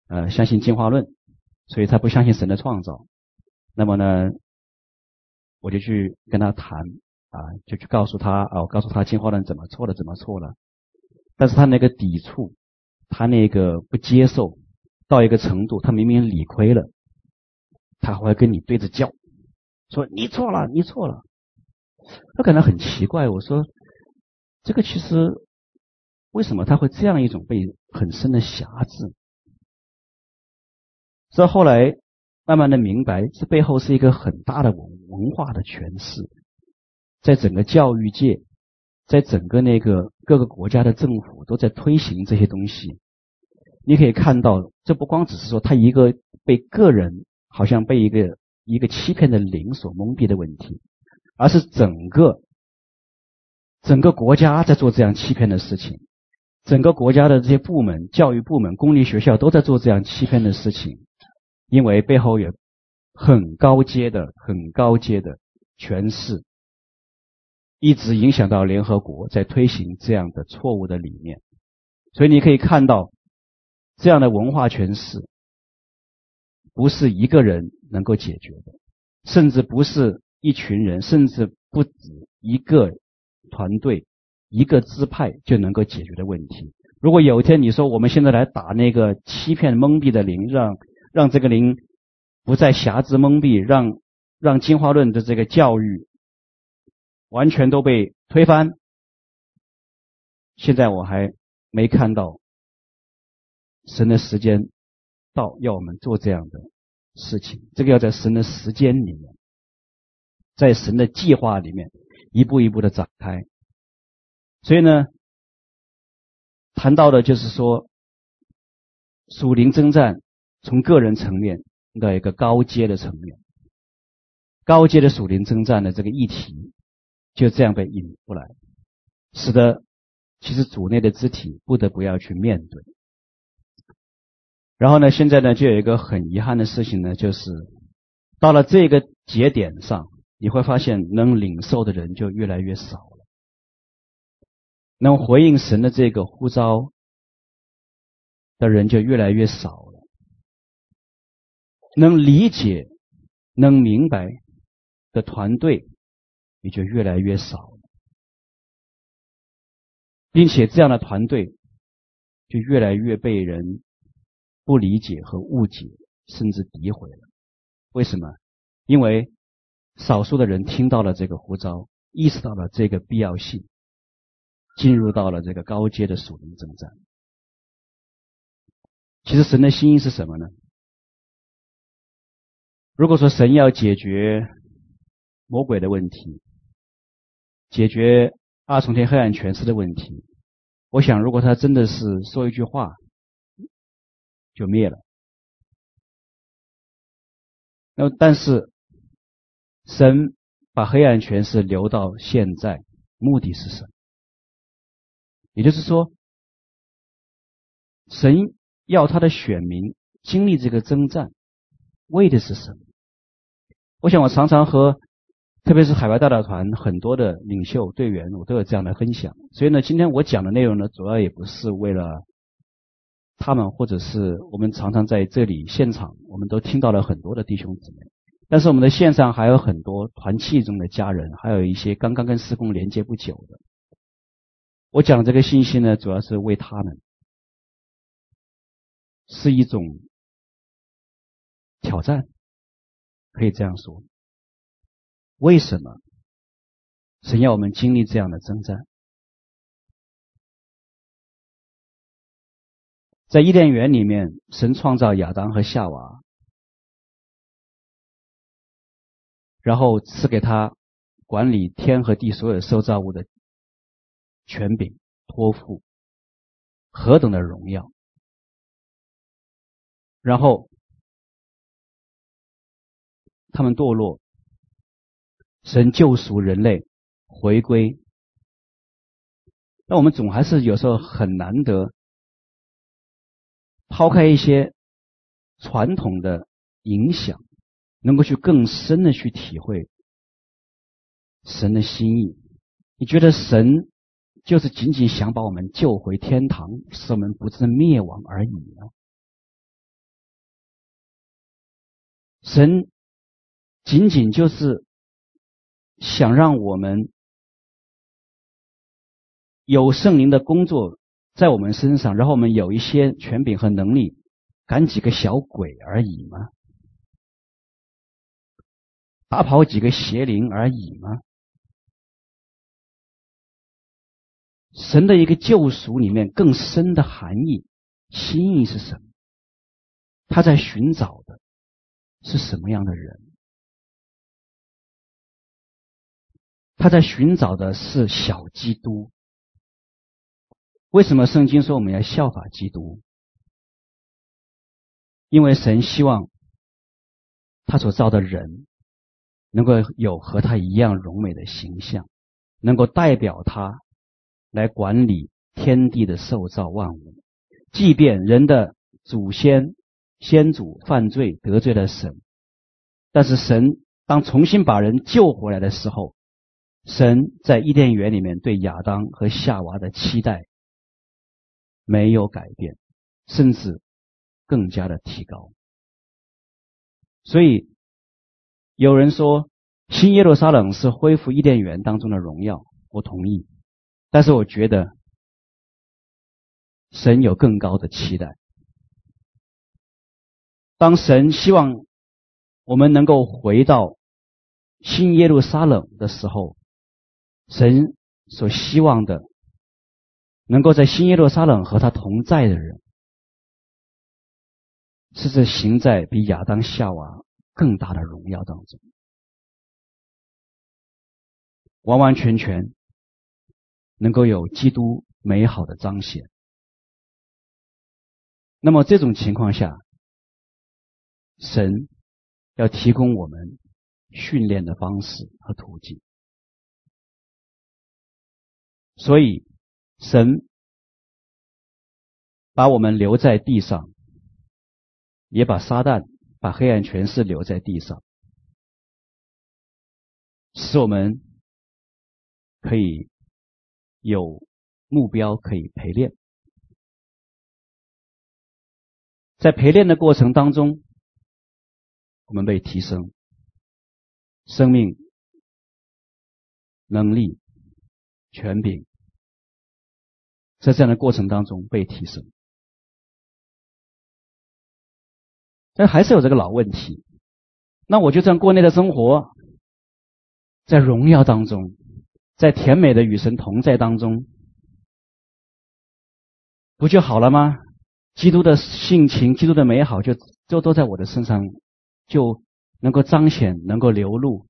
呃，相信进化论，所以他不相信神的创造。那么呢，我就去跟他谈啊，就去告诉他啊，我告诉他进化论怎么错了，怎么错了。但是他那个抵触，他那个不接受，到一个程度，他明明理亏了，他还会跟你对着叫，说你错了，你错了。他感到很奇怪，我说这个其实为什么他会这样一种被很深的辖制？所以后来慢慢的明白，这背后是一个很大的文文化的诠释，在整个教育界。在整个那个各个国家的政府都在推行这些东西，你可以看到，这不光只是说他一个被个人好像被一个一个欺骗的灵所蒙蔽的问题，而是整个整个国家在做这样欺骗的事情，整个国家的这些部门、教育部门、公立学校都在做这样欺骗的事情，因为背后有很高阶的、很高阶的权势。一直影响到联合国在推行这样的错误的理念，所以你可以看到，这样的文化诠释不是一个人能够解决的，甚至不是一群人，甚至不止一个团队、一个支派就能够解决的问题。如果有一天你说我们现在来打那个欺骗蒙蔽的灵，让让这个灵不再辖制蒙蔽，让让进化论的这个教育。完全都被推翻。现在我还没看到神的时间到，要我们做这样的事情。这个要在神的时间里面，在神的计划里面一步一步的展开。所以呢，谈到的就是说，属灵征战从个人层面到一个高阶的层面，高阶的属灵征战的这个议题。就这样被引出来，使得其实主内的肢体不得不要去面对。然后呢，现在呢，就有一个很遗憾的事情呢，就是到了这个节点上，你会发现能领受的人就越来越少了，能回应神的这个呼召的人就越来越少了，能理解、能明白的团队。也就越来越少了，并且这样的团队就越来越被人不理解和误解，甚至诋毁了。为什么？因为少数的人听到了这个呼召，意识到了这个必要性，进入到了这个高阶的属灵征战。其实神的心意是什么呢？如果说神要解决魔鬼的问题，解决二重天黑暗权势的问题，我想，如果他真的是说一句话就灭了，那么但是神把黑暗权势留到现在，目的是什么？也就是说，神要他的选民经历这个征战，为的是什么？我想我常常和，特别是海外代表团很多的领袖队员，我都有这样的分享。所以呢，今天我讲的内容呢，主要也不是为了他们，或者是我们常常在这里现场，我们都听到了很多的弟兄姊妹。但是我们的线上还有很多团契中的家人，还有一些刚刚跟施工连接不久的。我讲这个信息呢，主要是为他们，是一种挑战，可以这样说。为什么神要我们经历这样的征战？在伊甸园里面，神创造亚当和夏娃，然后赐给他管理天和地所有受造物的。权柄托付，何等的荣耀！然后他们堕落，神救赎人类，回归。那我们总还是有时候很难得，抛开一些传统的影响，能够去更深的去体会神的心意。你觉得神？就是仅仅想把我们救回天堂，使我们不致灭亡而已呢？神仅仅就是想让我们有圣灵的工作在我们身上，然后我们有一些权柄和能力赶几个小鬼而已吗？打跑几个邪灵而已吗？神的一个救赎里面更深的含义、心意是什么？他在寻找的是什么样的人？他在寻找的是小基督。为什么圣经说我们要效法基督？因为神希望他所造的人能够有和他一样荣美的形象，能够代表他。来管理天地的受造万物，即便人的祖先先祖犯罪得罪了神，但是神当重新把人救回来的时候，神在伊甸园里面对亚当和夏娃的期待没有改变，甚至更加的提高。所以有人说新耶路撒冷是恢复伊甸园当中的荣耀，我同意。但是我觉得，神有更高的期待。当神希望我们能够回到新耶路撒冷的时候，神所希望的，能够在新耶路撒冷和他同在的人，是这行在比亚当夏娃更大的荣耀当中，完完全全。能够有基督美好的彰显，那么这种情况下，神要提供我们训练的方式和途径，所以神把我们留在地上，也把撒旦、把黑暗权势留在地上，使我们可以。有目标可以陪练，在陪练的过程当中，我们被提升，生命、能力、权柄，在这样的过程当中被提升。但还是有这个老问题，那我就这样过内的生活，在荣耀当中。在甜美的与神同在当中，不就好了吗？基督的性情、基督的美好就，就就都在我的身上，就能够彰显、能够流露。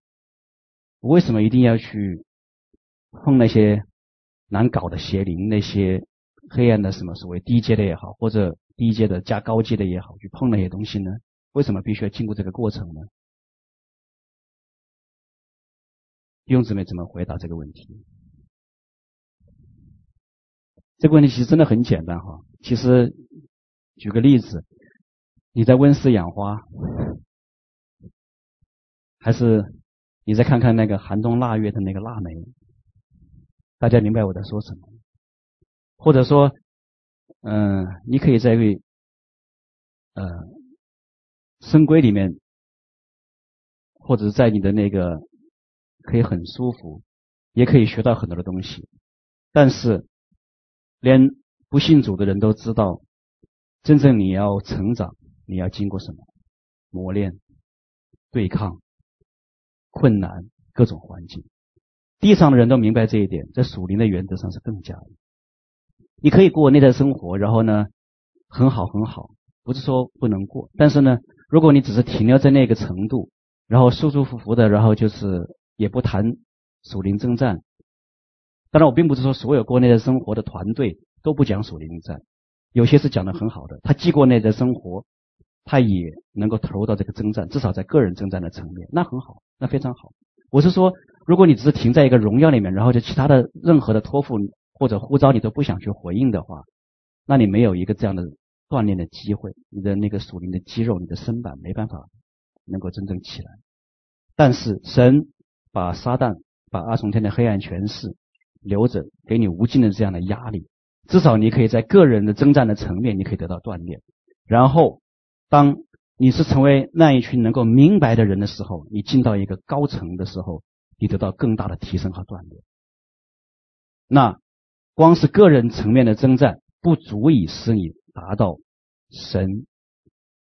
我为什么一定要去碰那些难搞的邪灵、那些黑暗的什么所谓低阶的也好，或者低阶的加高阶的也好，去碰那些东西呢？为什么必须要经过这个过程呢？用姊妹怎么回答这个问题？这个问题其实真的很简单哈。其实举个例子，你在温室养花，还是你再看看那个寒冬腊月的那个腊梅？大家明白我在说什么？或者说，嗯、你可以在为呃深闺里面，或者在你的那个可以很舒服，也可以学到很多的东西。但是，连不信主的人都知道，真正你要成长，你要经过什么磨练、对抗、困难各种环境。地上的人都明白这一点，在属灵的原则上是更加的。你可以过那段生活，然后呢，很好很好，不是说不能过。但是呢，如果你只是停留在那个程度，然后舒舒服服的，然后就是也不谈属灵征战。当然，我并不是说所有过那段生活的团队都不讲属灵征战，有些是讲的很好的。他既过那段生活，他也能够投入到这个征战，至少在个人征战的层面，那很好，那非常好。我是说。如果你只是停在一个荣耀里面，然后就其他的任何的托付或者呼召你都不想去回应的话，那你没有一个这样的锻炼的机会，你的那个属灵的肌肉、你的身板没办法能够真正起来。但是神把撒旦、把二重天的黑暗权势留着，给你无尽的这样的压力，至少你可以在个人的征战的层面，你可以得到锻炼。然后，当你是成为那一群能够明白的人的时候，你进到一个高层的时候。你得到更大的提升和锻炼。那光是个人层面的征战，不足以使你达到神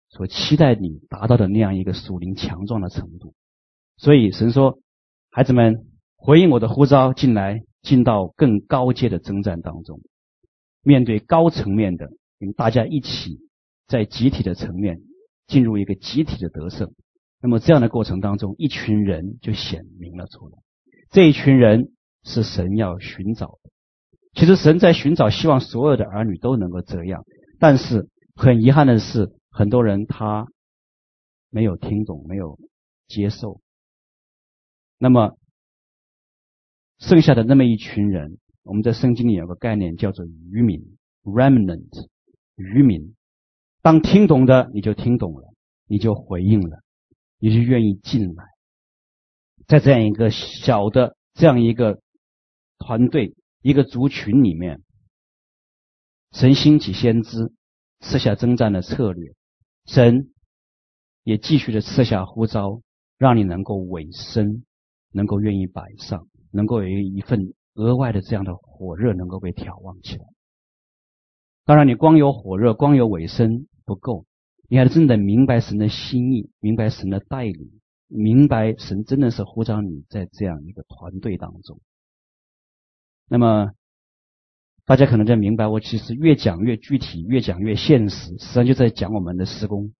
所期待你达到的那样一个属灵强壮的程度。所以神说：“孩子们，回应我的呼召，进来，进到更高阶的征战当中，面对高层面的，你们大家一起在集体的层面进入一个集体的得胜。”那么这样的过程当中，一群人就显明了出来。这一群人是神要寻找的。其实神在寻找，希望所有的儿女都能够这样。但是很遗憾的是，很多人他没有听懂，没有接受。那么剩下的那么一群人，我们在圣经里有个概念叫做余民 （remnant）。余民，当听懂的你就听懂了，你就回应了。你就愿意进来，在这样一个小的这样一个团队、一个族群里面，神兴起先知，赐下征战的策略，神也继续的赐下呼召，让你能够委身，能够愿意摆上，能够有一份额外的这样的火热，能够被眺望起来。当然，你光有火热，光有委身不够。你还真的明白神的心意，明白神的带领，明白神真的是呼召你在这样一个团队当中。那么，大家可能在明白，我其实越讲越具体，越讲越现实，实际上就在讲我们的施工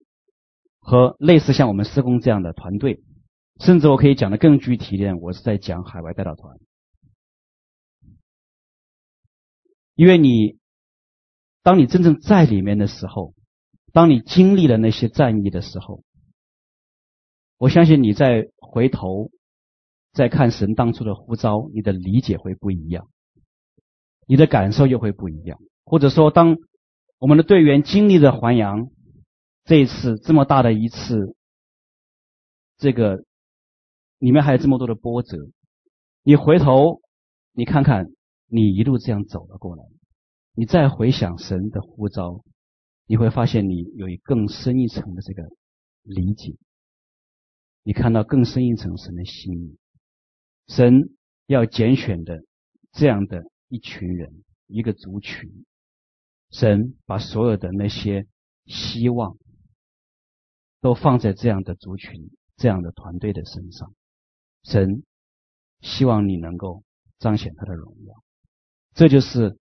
和类似像我们施工这样的团队，甚至我可以讲得更具体一点，我是在讲海外代祷团，因为你当你真正在里面的时候。当你经历了那些战役的时候，我相信你再回头再看神当初的呼召，你的理解会不一样，你的感受又会不一样。或者说，当我们的队员经历了环阳这一次这么大的一次，这个里面还有这么多的波折，你回头你看看，你一路这样走了过来，你再回想神的呼召。你会发现，你有一更深一层的这个理解，你看到更深一层神的心意，神要拣选的这样的一群人，一个族群，神把所有的那些希望都放在这样的族群、这样的团队的身上，神希望你能够彰显他的荣耀，这就是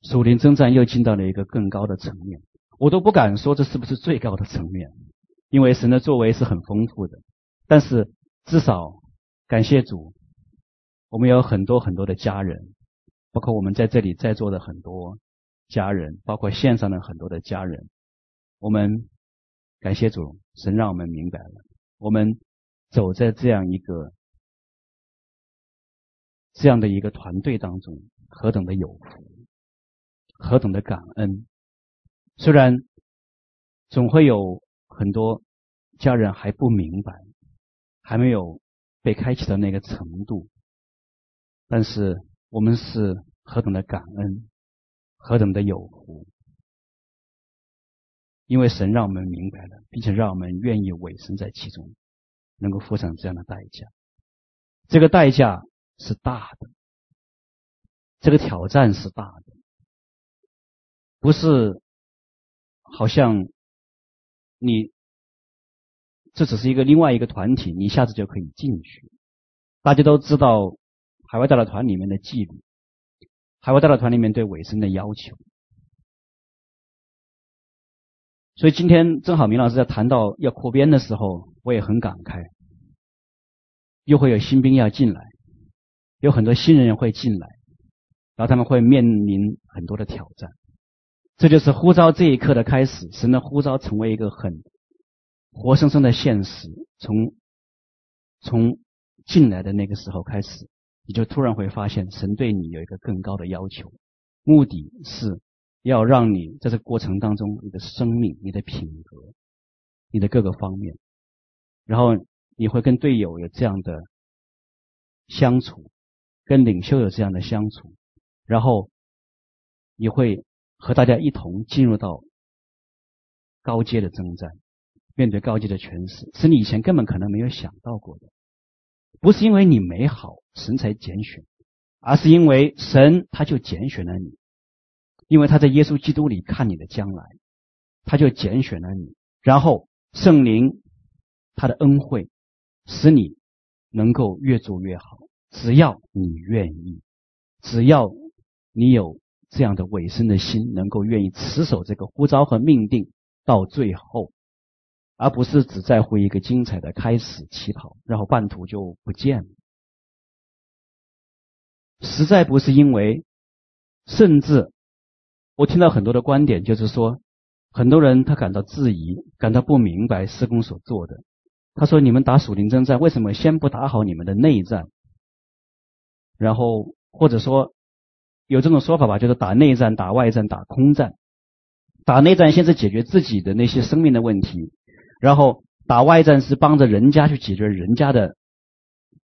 属灵征战又进到了一个更高的层面。我都不敢说这是不是最高的层面，因为神的作为是很丰富的。但是至少感谢主，我们有很多很多的家人，包括我们在这里在座的很多家人，包括线上的很多的家人。我们感谢主，神让我们明白了，我们走在这样一个这样的一个团队当中，何等的有福，何等的感恩。虽然总会有很多家人还不明白，还没有被开启到那个程度，但是我们是何等的感恩，何等的有福，因为神让我们明白了，并且让我们愿意委身在其中，能够付上这样的代价。这个代价是大的，这个挑战是大的，不是好像你。这只是一个另外一个团体，你一下子就可以进去。大家都知道海外大道团里面的纪律，海外大道团里面对尾声的要求。所以今天正好明老师在谈到要扩编的时候，我也很感慨。又会有新兵要进来，有很多新人会进来，然后他们会面临很多的挑战。这就是呼召这一刻的开始，神的呼召成为一个很。活生生的现实，从从进来的那个时候开始，你就突然会发现，神对你有一个更高的要求，目的是要让你在这过程当中，你的生命、你的品格、你的各个方面，然后你会跟队友有这样的相处，跟领袖有这样的相处，然后你会和大家一同进入到高阶的征战。面对高级的权势，是你以前根本可能没有想到过的。不是因为你美好，神才拣选，而是因为神他就拣选了你，因为他在耶稣基督里看你的将来，他就拣选了你。然后圣灵他的恩惠，使你能够越做越好。只要你愿意，只要你有这样的委身的心，能够愿意持守这个呼召和命定到最后。而不是只在乎一个精彩的开始起跑，然后半途就不见了。实在不是因为，甚至我听到很多的观点，就是说，很多人他感到质疑，感到不明白事工所做的。他说：“你们打属灵征战，为什么先不打好你们的内战？然后或者说有这种说法吧，就是打内战、打外战、打空战。打内战先是解决自己的那些生命的问题。”然后打外战是帮着人家去解决人家的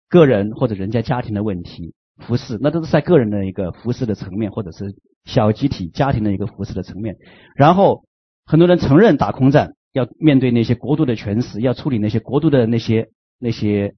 个人或者人家家庭的问题，服侍，那都是在个人的一个服侍的层面，或者是小集体家庭的一个服侍的层面。然后很多人承认打空战要面对那些国度的权势，要处理那些国度的那些那些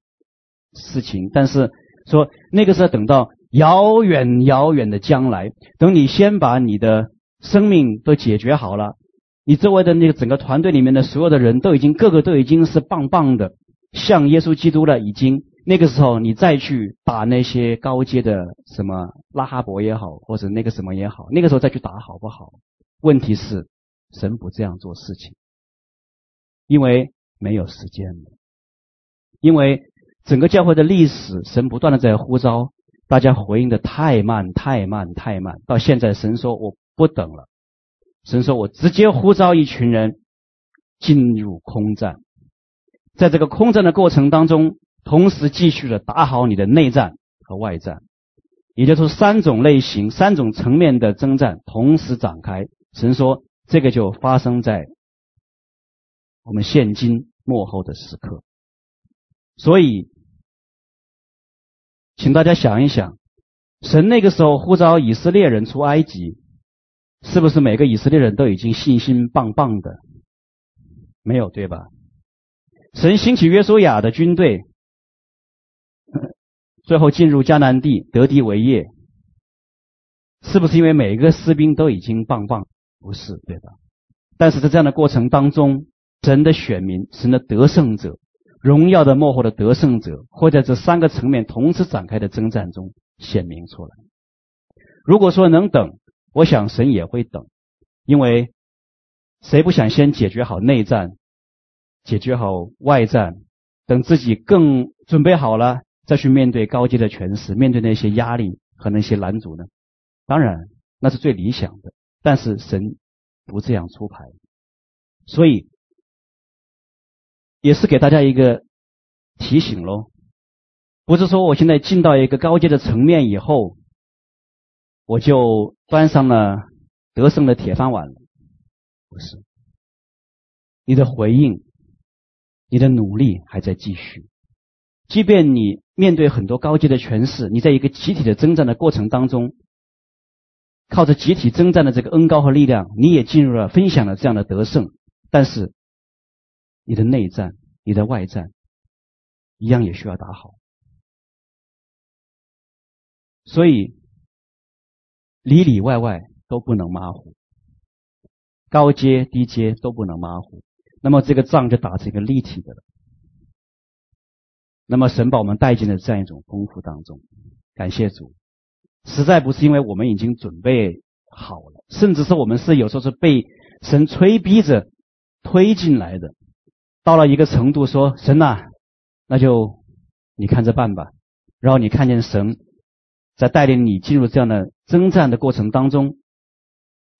事情，但是说那个时候等到遥远遥远的将来，等你先把你的生命都解决好了。你周围的那个整个团队里面的所有的人都已经个个都已经是棒棒的，像耶稣基督了。已经那个时候，你再去打那些高阶的什么拉哈伯也好，或者那个什么也好，那个时候再去打好不好？问题是神不这样做事情，因为没有时间了，因为整个教会的历史，神不断的在呼召大家回应的太慢太慢太慢，到现在神说我不等了。神说：“我直接呼召一群人进入空战，在这个空战的过程当中，同时继续的打好你的内战和外战，也就是三种类型、三种层面的征战同时展开。神说，这个就发生在我们现今幕后的时刻。所以，请大家想一想，神那个时候呼召以色列人出埃及。”是不是每个以色列人都已经信心棒棒的？没有，对吧？神兴起约书亚的军队，最后进入迦南地，得地为业，是不是因为每一个士兵都已经棒棒？不是，对吧？但是在这样的过程当中，神的选民，神的得胜者，荣耀的幕后的得胜者，会在这三个层面同时展开的征战中显明出来。如果说能等。我想神也会等，因为谁不想先解决好内战，解决好外战，等自己更准备好了，再去面对高阶的权势，面对那些压力和那些拦阻呢？当然，那是最理想的。但是神不这样出牌，所以也是给大家一个提醒喽，不是说我现在进到一个高阶的层面以后。我就端上了得胜的铁饭碗了，不是？你的回应，你的努力还在继续，即便你面对很多高阶的权势，你在一个集体的征战的过程当中，靠着集体征战的这个恩高和力量，你也进入了分享了这样的得胜。但是，你的内战、你的外战，一样也需要打好。所以，里里外外都不能马虎，高阶低阶都不能马虎。那么这个仗就打成一个立体的了。那么神把我们带进了这样一种功夫当中，感谢主。实在不是因为我们已经准备好了，甚至是我们是有时候是被神催逼着推进来的。到了一个程度，说神呐，那就你看着办吧。然后你看见神在带领你进入这样的征战的过程当中，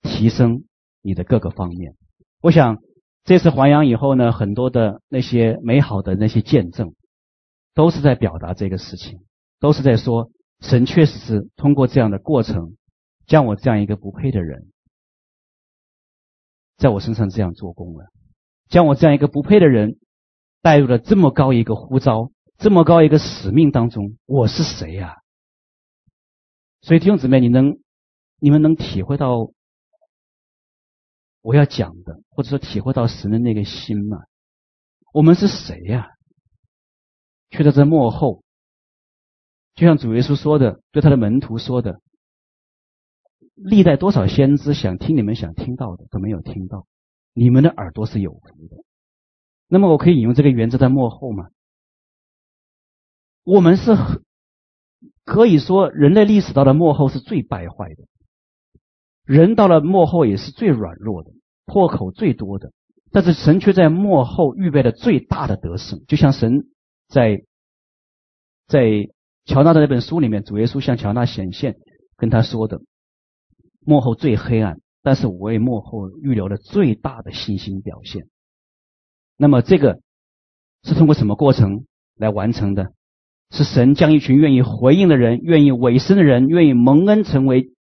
提升你的各个方面。我想。这次还阳以后呢，很多的那些美好的那些见证，都是在表达这个事情，都是在说神确实是通过这样的过程，将我这样一个不配的人，在我身上这样做工了，将我这样一个不配的人带入了这么高一个呼召，这么高一个使命当中，我是谁呀？所以弟兄姊妹，你能，你们能体会到？我要讲的，或者说体会到神的那个心吗，我们是谁呀、却在这幕后，就像主耶稣说的，对他的门徒说的，历代多少先知想听你们想听到的都没有听到，你们的耳朵是有福的。那么我可以引用这个原则在幕后吗？我们是可以说人类历史到了幕后是最败坏的。人到了幕后也是最软弱的，破口最多的，但是神却在幕后预备了最大的得胜。就像神在在乔纳的那本书里面，主耶稣向乔纳显现，跟他说的：幕后最黑暗，但是我为幕后预留了最大的信心表现。那么这个是通过什么过程来完成的？是神将一群愿意回应的人、愿意委身的人、愿意蒙恩成为。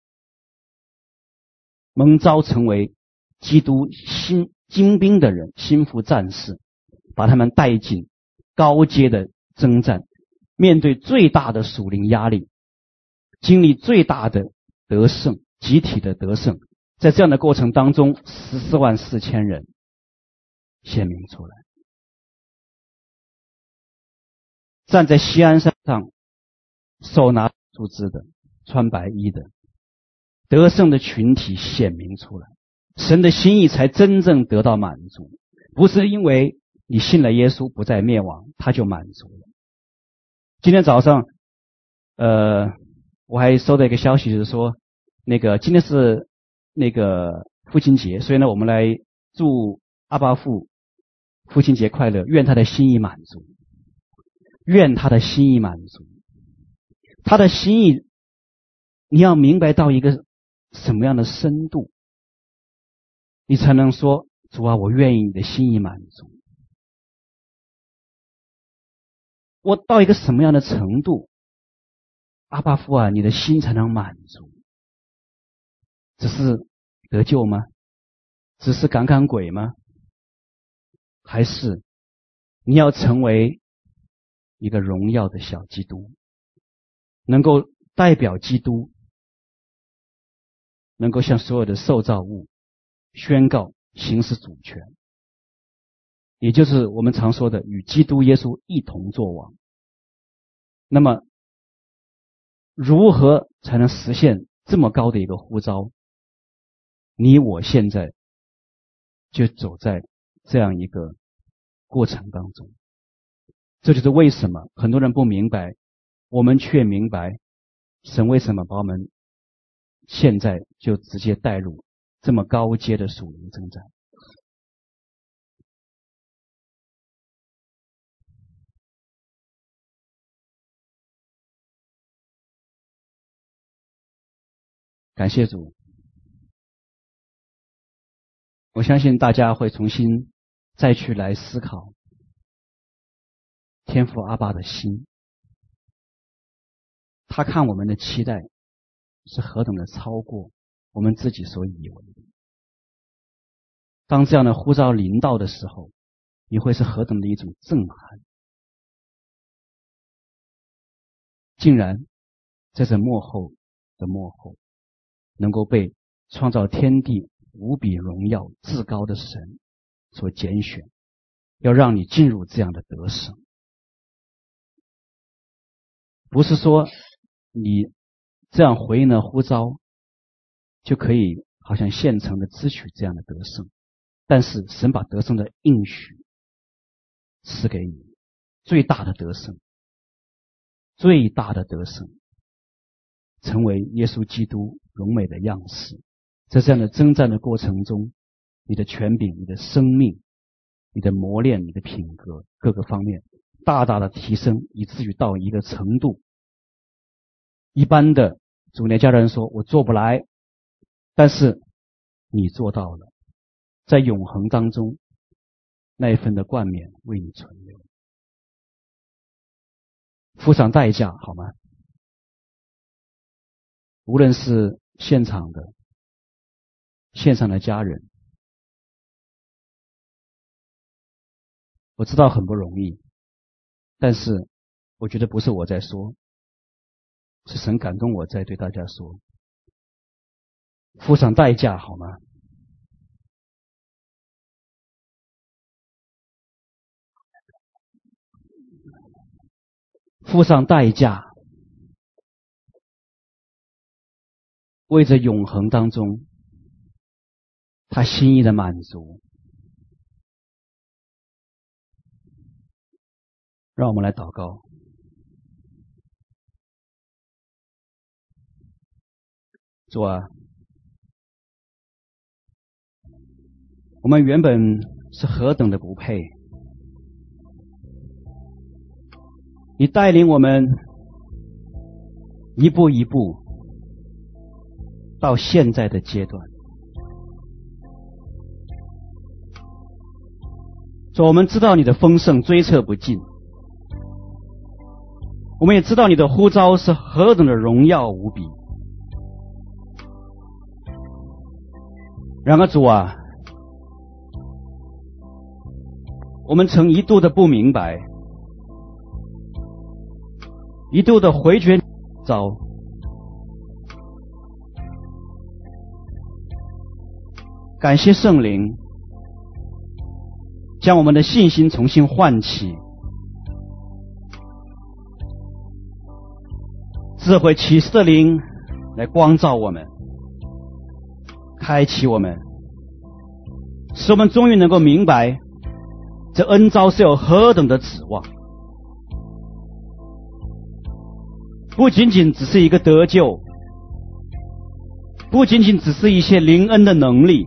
蒙召成为基督新精兵的人，心腹战士，把他们带进高阶的征战，面对最大的属灵压力，经历最大的得胜，集体的得胜，在这样的过程当中，十四万四千人显明出来，站在锡安山上，手拿树枝的，穿白衣的。得胜的群体显明出来，神的心意才真正得到满足。不是因为你信了耶稣不再灭亡，他就满足了。今天早上，呃，我还收到一个消息，就是说，那个今天是那个父亲节，所以呢，我们来祝阿巴父父亲节快乐，愿他的心意满足，愿他的心意满足，他的心意，你要明白到一个。什么样的深度，你才能说主啊，我愿意你的心意满足？我到一个什么样的程度，阿巴父啊，你的心才能满足？只是得救吗？只是赶赶鬼吗？还是你要成为一个荣耀的小基督，能够代表基督？能够向所有的受造物宣告行使主权，也就是我们常说的与基督耶稣一同作王。那么，如何才能实现这么高的一个呼召？你我现在就走在这样一个过程当中。这就是为什么很多人不明白，我们却明白神为什么把我们。现在就直接带入这么高阶的属灵征战。感谢主，我相信大家会重新再去来思考天父阿爸的心，他看我们的期待。是何等的超过我们自己所以为的。当这样的呼召临到的时候，你会是何等的一种震撼。竟然在这幕后的幕后，能够被创造天地无比荣耀至高的神所拣选，要让你进入这样的得胜，不是说你这样回应了呼召，就可以好像现成的支取这样的得胜，但是神把得胜的应许赐给你，最大的得胜，最大的得胜，成为耶稣基督荣美的样式，在这样的征战的过程中，你的权柄、你的生命、你的磨练、你的品格各个方面大大的提升，以至于到一个程度，一般的主内家人说：“我做不来。”但是你做到了，在永恒当中，那一份的冠冕为你存留，付上代价好吗？无论是现场的、线上的家人，我知道很不容易，但是我觉得不是我在说，是神感动我在对大家说。付上代价好吗？付上代价，为着永恒当中他心意的满足，让我们来祷告。主啊。我们原本是何等的不配，你带领我们一步一步到现在的阶段，说我们知道你的丰盛追测不尽，我们也知道你的呼召是何等的荣耀无比。然而主啊。我们曾一度的不明白，一度的回绝召，感谢圣灵，将我们的信心重新唤起，智慧启示的灵来光照我们，开启我们，使我们终于能够明白。这恩召是有何等的指望？不仅仅只是一个得救，不仅仅只是一些灵恩的能力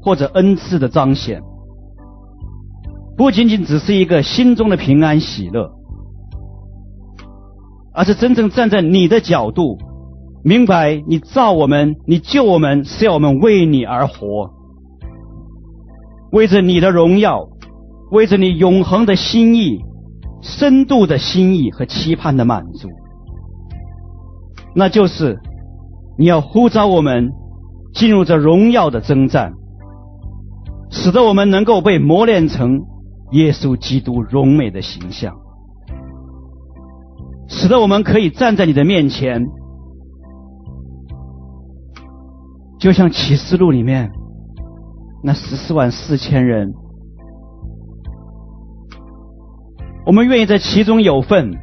或者恩赐的彰显，不仅仅只是一个心中的平安喜乐，而是真正站在你的角度，明白你造我们，你救我们是要我们为你而活，为着你的荣耀。为着你永恒的心意、深度的心意和期盼的满足，那就是你要呼召我们进入这荣耀的征战，使得我们能够被磨练成耶稣基督荣美的形象，使得我们可以站在你的面前，就像启示录里面那十四万四千人。我们愿意在其中有份，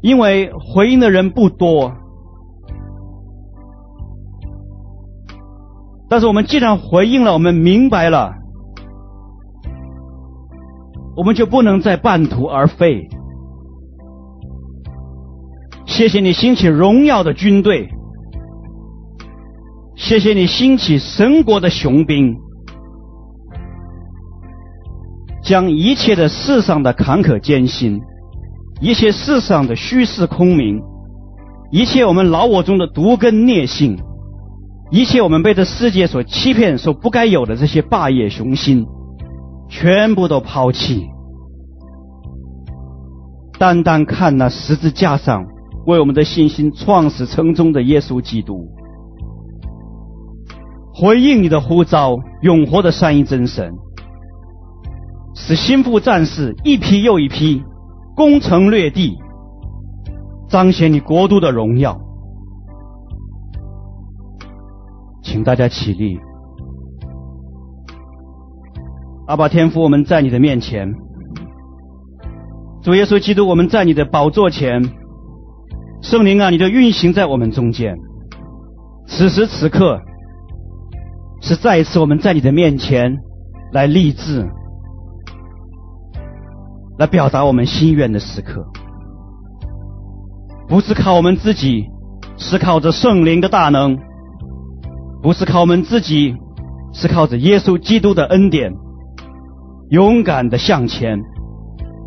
因为回应的人不多。但是我们既然回应了，我们明白了，我们就不能再半途而废。谢谢你兴起荣耀的军队，谢谢你兴起神国的雄兵。将一切的世上的坎坷艰辛，一切世上的虚实空名，一切我们老我中的毒根孽性，一切我们被这世界所欺骗、所不该有的这些霸业雄心，全部都抛弃，单单看那十字架上为我们的信心创始成终的耶稣基督，回应你的呼召，永活的三一真神。使心腹战士一批又一批攻城略地，彰显你国度的荣耀。请大家起立。阿爸天父，我们在你的面前，主耶稣基督，我们在你的宝座前，圣灵啊，你就运行在我们中间。此时此刻，是再一次我们在你的面前来立志，来表达我们心愿的时刻，不是靠我们自己，是靠着圣灵的大能；不是靠我们自己，是靠着耶稣基督的恩典。勇敢的向前，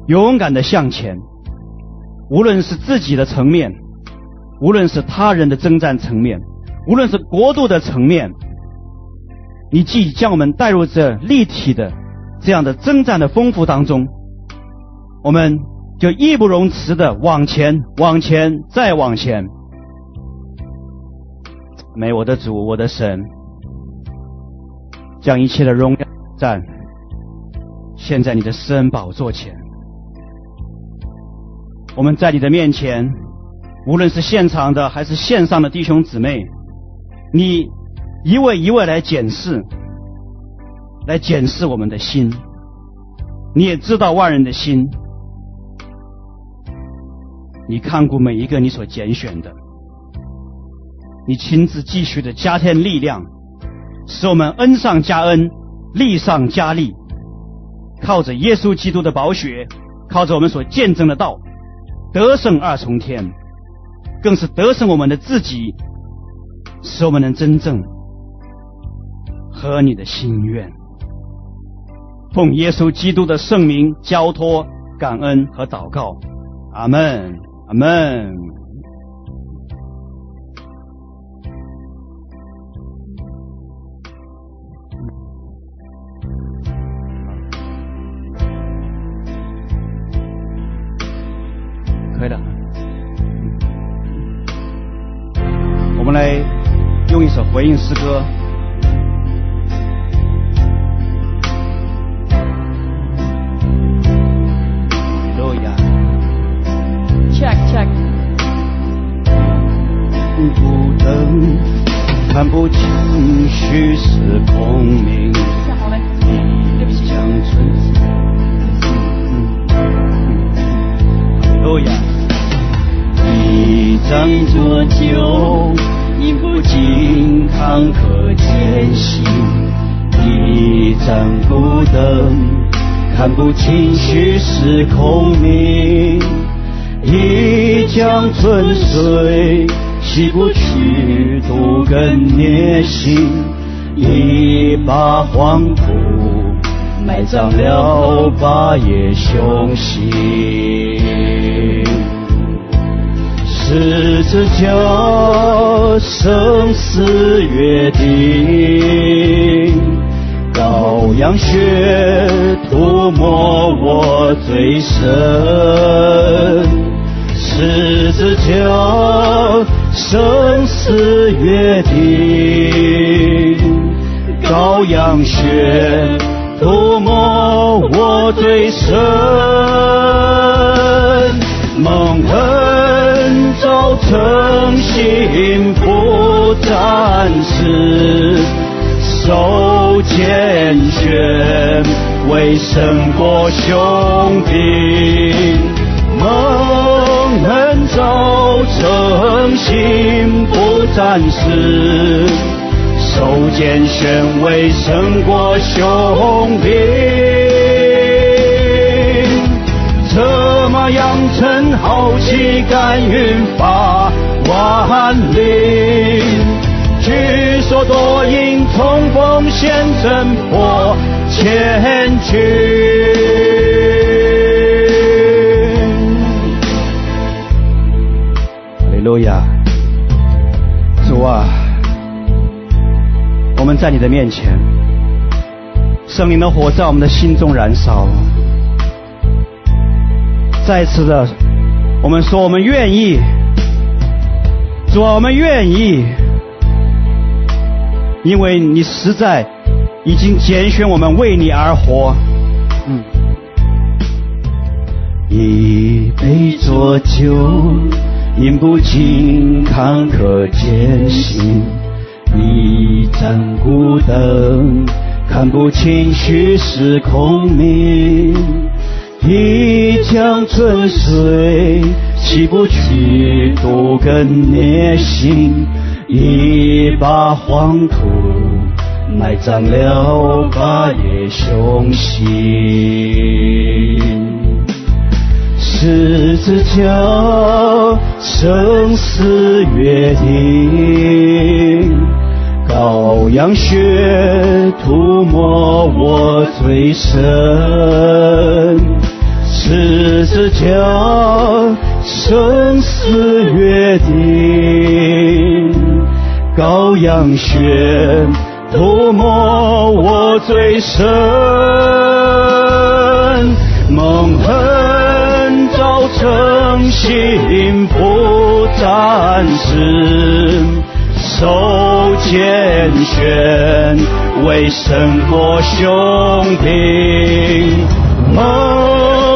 勇敢的向前。无论是自己的层面，无论是他人的征战层面，无论是国度的层面，你既将我们带入这立体的这样的征战的丰富当中，我们就义不容辞的往前，往前，再往前。美我的主，我的神，将一切的荣耀赞。现在你的施恩宝座前，我们在你的面前，无论是现场的还是线上的弟兄姊妹，你一位一位来检视，来检视我们的心。你也知道万人的心，你看过每一个你所拣选的，你亲自继续的加添力量，使我们恩上加恩，力上加力。靠着耶稣基督的宝血，靠着我们所见证的道，得胜二重天，更是得胜我们的自己，使我们能真正合你的心愿。奉耶稣基督的圣名交托、感恩和祷告，阿门，阿门。回应诗歌。路亚，check check。不等，看不清虚实空明。好嘞，对不起。将存路亚。一仗作酒，饮不尽坎坷艰辛；一盏孤灯，看不清虚实空明；一江春水，洗不去毒根孽性；一把黄土，埋葬了霸业雄心。十字架，生死约定，羔羊血涂抹我罪深。十字架，生死约定，羔羊血涂抹我罪深。蒙恩召诚心不暂时，受拣选为胜过雄兵。蒙恩召诚心不暂时，受拣选为胜过雄兵。策马扬尘，豪气干云发万里。举手夺影，冲锋陷阵破千军。哈利路亚，主啊，我们在你的面前，圣灵的火在我们的心中燃烧。再次的，我们说我们愿意，主啊，我们愿意，因为你实在已经拣选我们为你而活。嗯，一杯浊酒，饮不尽坎坷艰辛；一盏孤灯，看不清虚实空明；一江春水，洗不去毒根孽心；一把黄土，埋葬了霸业雄心。十字架，生死约定，羔羊血涂抹我最深。十字架，生死约定，羔羊血涂抹我最深。蒙恩造成幸福战士，受拣选为胜过雄兵。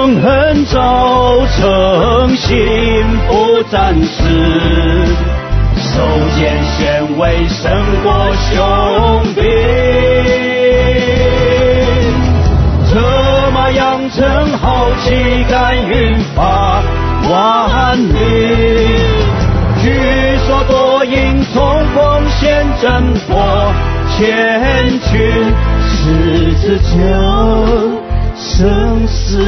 蒙恩造成幸福战士，受拣选为胜过雄兵。养成豪气，甘云发万里。举所夺营，冲锋陷阵破千军。十字架，生死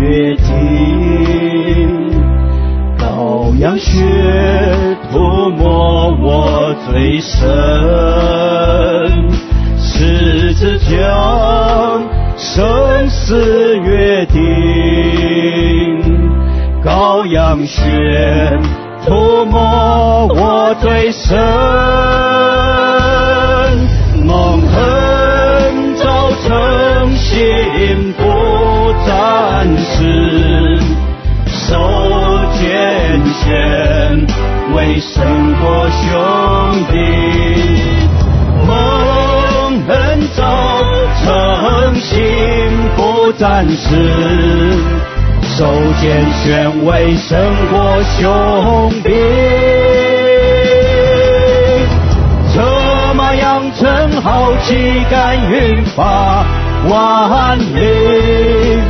约定。羔羊血涂抹我最深。十字架。生死约定，羔羊血涂抹我最深，蒙恩造成幸福战士，受拣选为胜过雄兵，蒙恩造成幸福战士，受拣选为胜过雄兵。马扬尘，豪气干云发万里。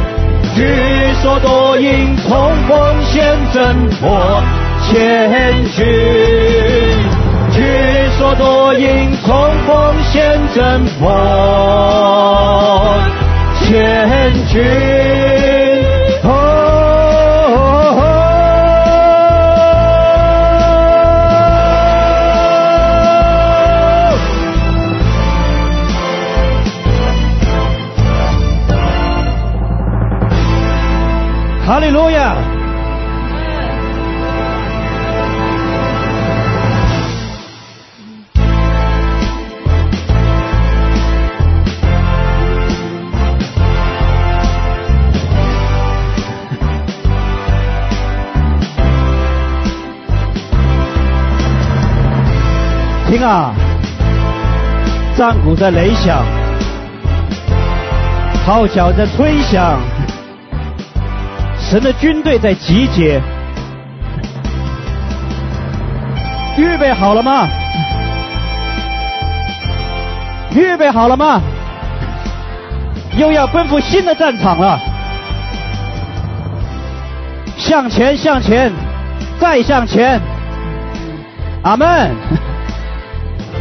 举所夺营，冲锋陷阵破千军。举所夺营，冲锋陷阵破千军。哈利路亚。听啊，战鼓在擂响，号角在吹响，神的军队在集结，预备好了吗？预备好了吗？又要奔赴新的战场了，向前，向前，再向前，阿门。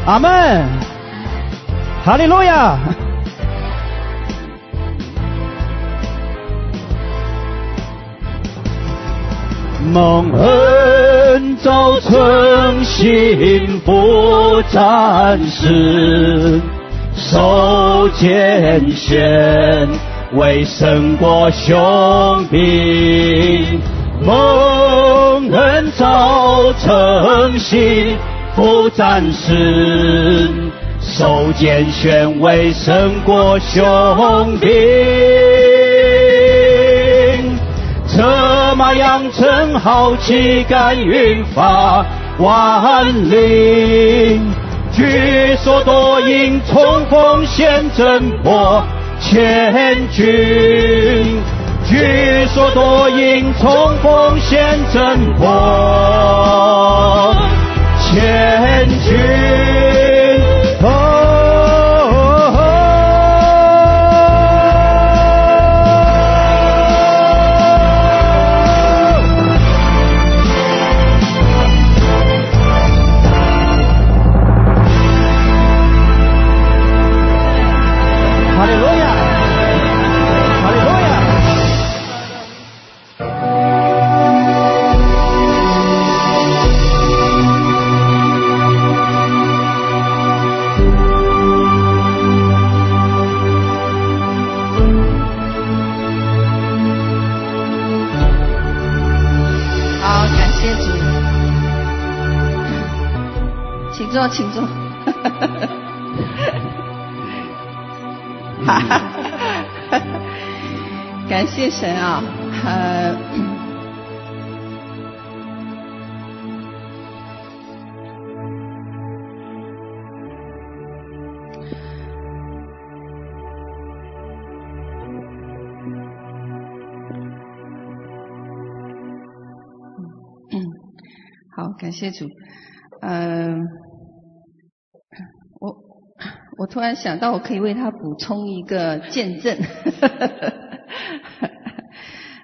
阿门，哈利路亚。蒙恩造成幸福战士，受拣选为胜过雄兵。蒙恩造成幸。福战士，受拣选为胜过雄兵。马扬尘，豪气干云发万里。举所夺营，冲锋陷阵破千军。居所多因冲锋陷阵破，千军。请坐。哈哈哈！感谢神啊，好，感谢主，嗯、呃。我突然想到，我可以为他补充一个见证。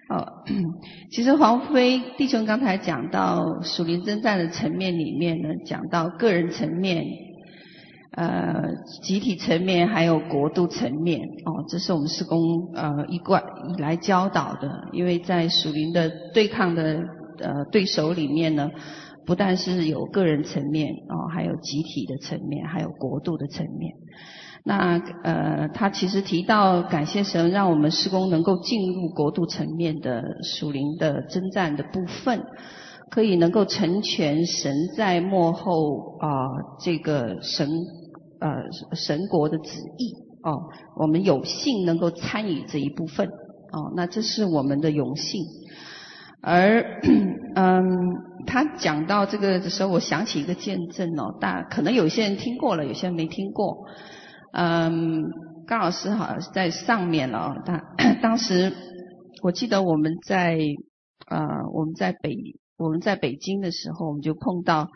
哦，其实黄飞弟兄刚才讲到属灵征战的层面里面呢，讲到个人层面、呃集体层面，还有国度层面。哦，这是我们施工呃一贯以来教导的，因为在属灵的对抗的呃对手里面呢。不但是有个人层面哦，还有集体的层面，还有国度的层面。那呃，他其实提到感谢神，让我们施工能够进入国度层面的属灵的征战的部分，可以能够成全神在幕后啊、这个神呃神国的旨意哦。我们有幸能够参与这一部分哦，那这是我们的荣幸。而嗯，他讲到这个的时候，我想起一个见证哦，大可能有些人听过了，有些人没听过。嗯，高老师好像是在上面了哦。当当时我记得我们在呃我们在北我们在北京的时候，我们就碰到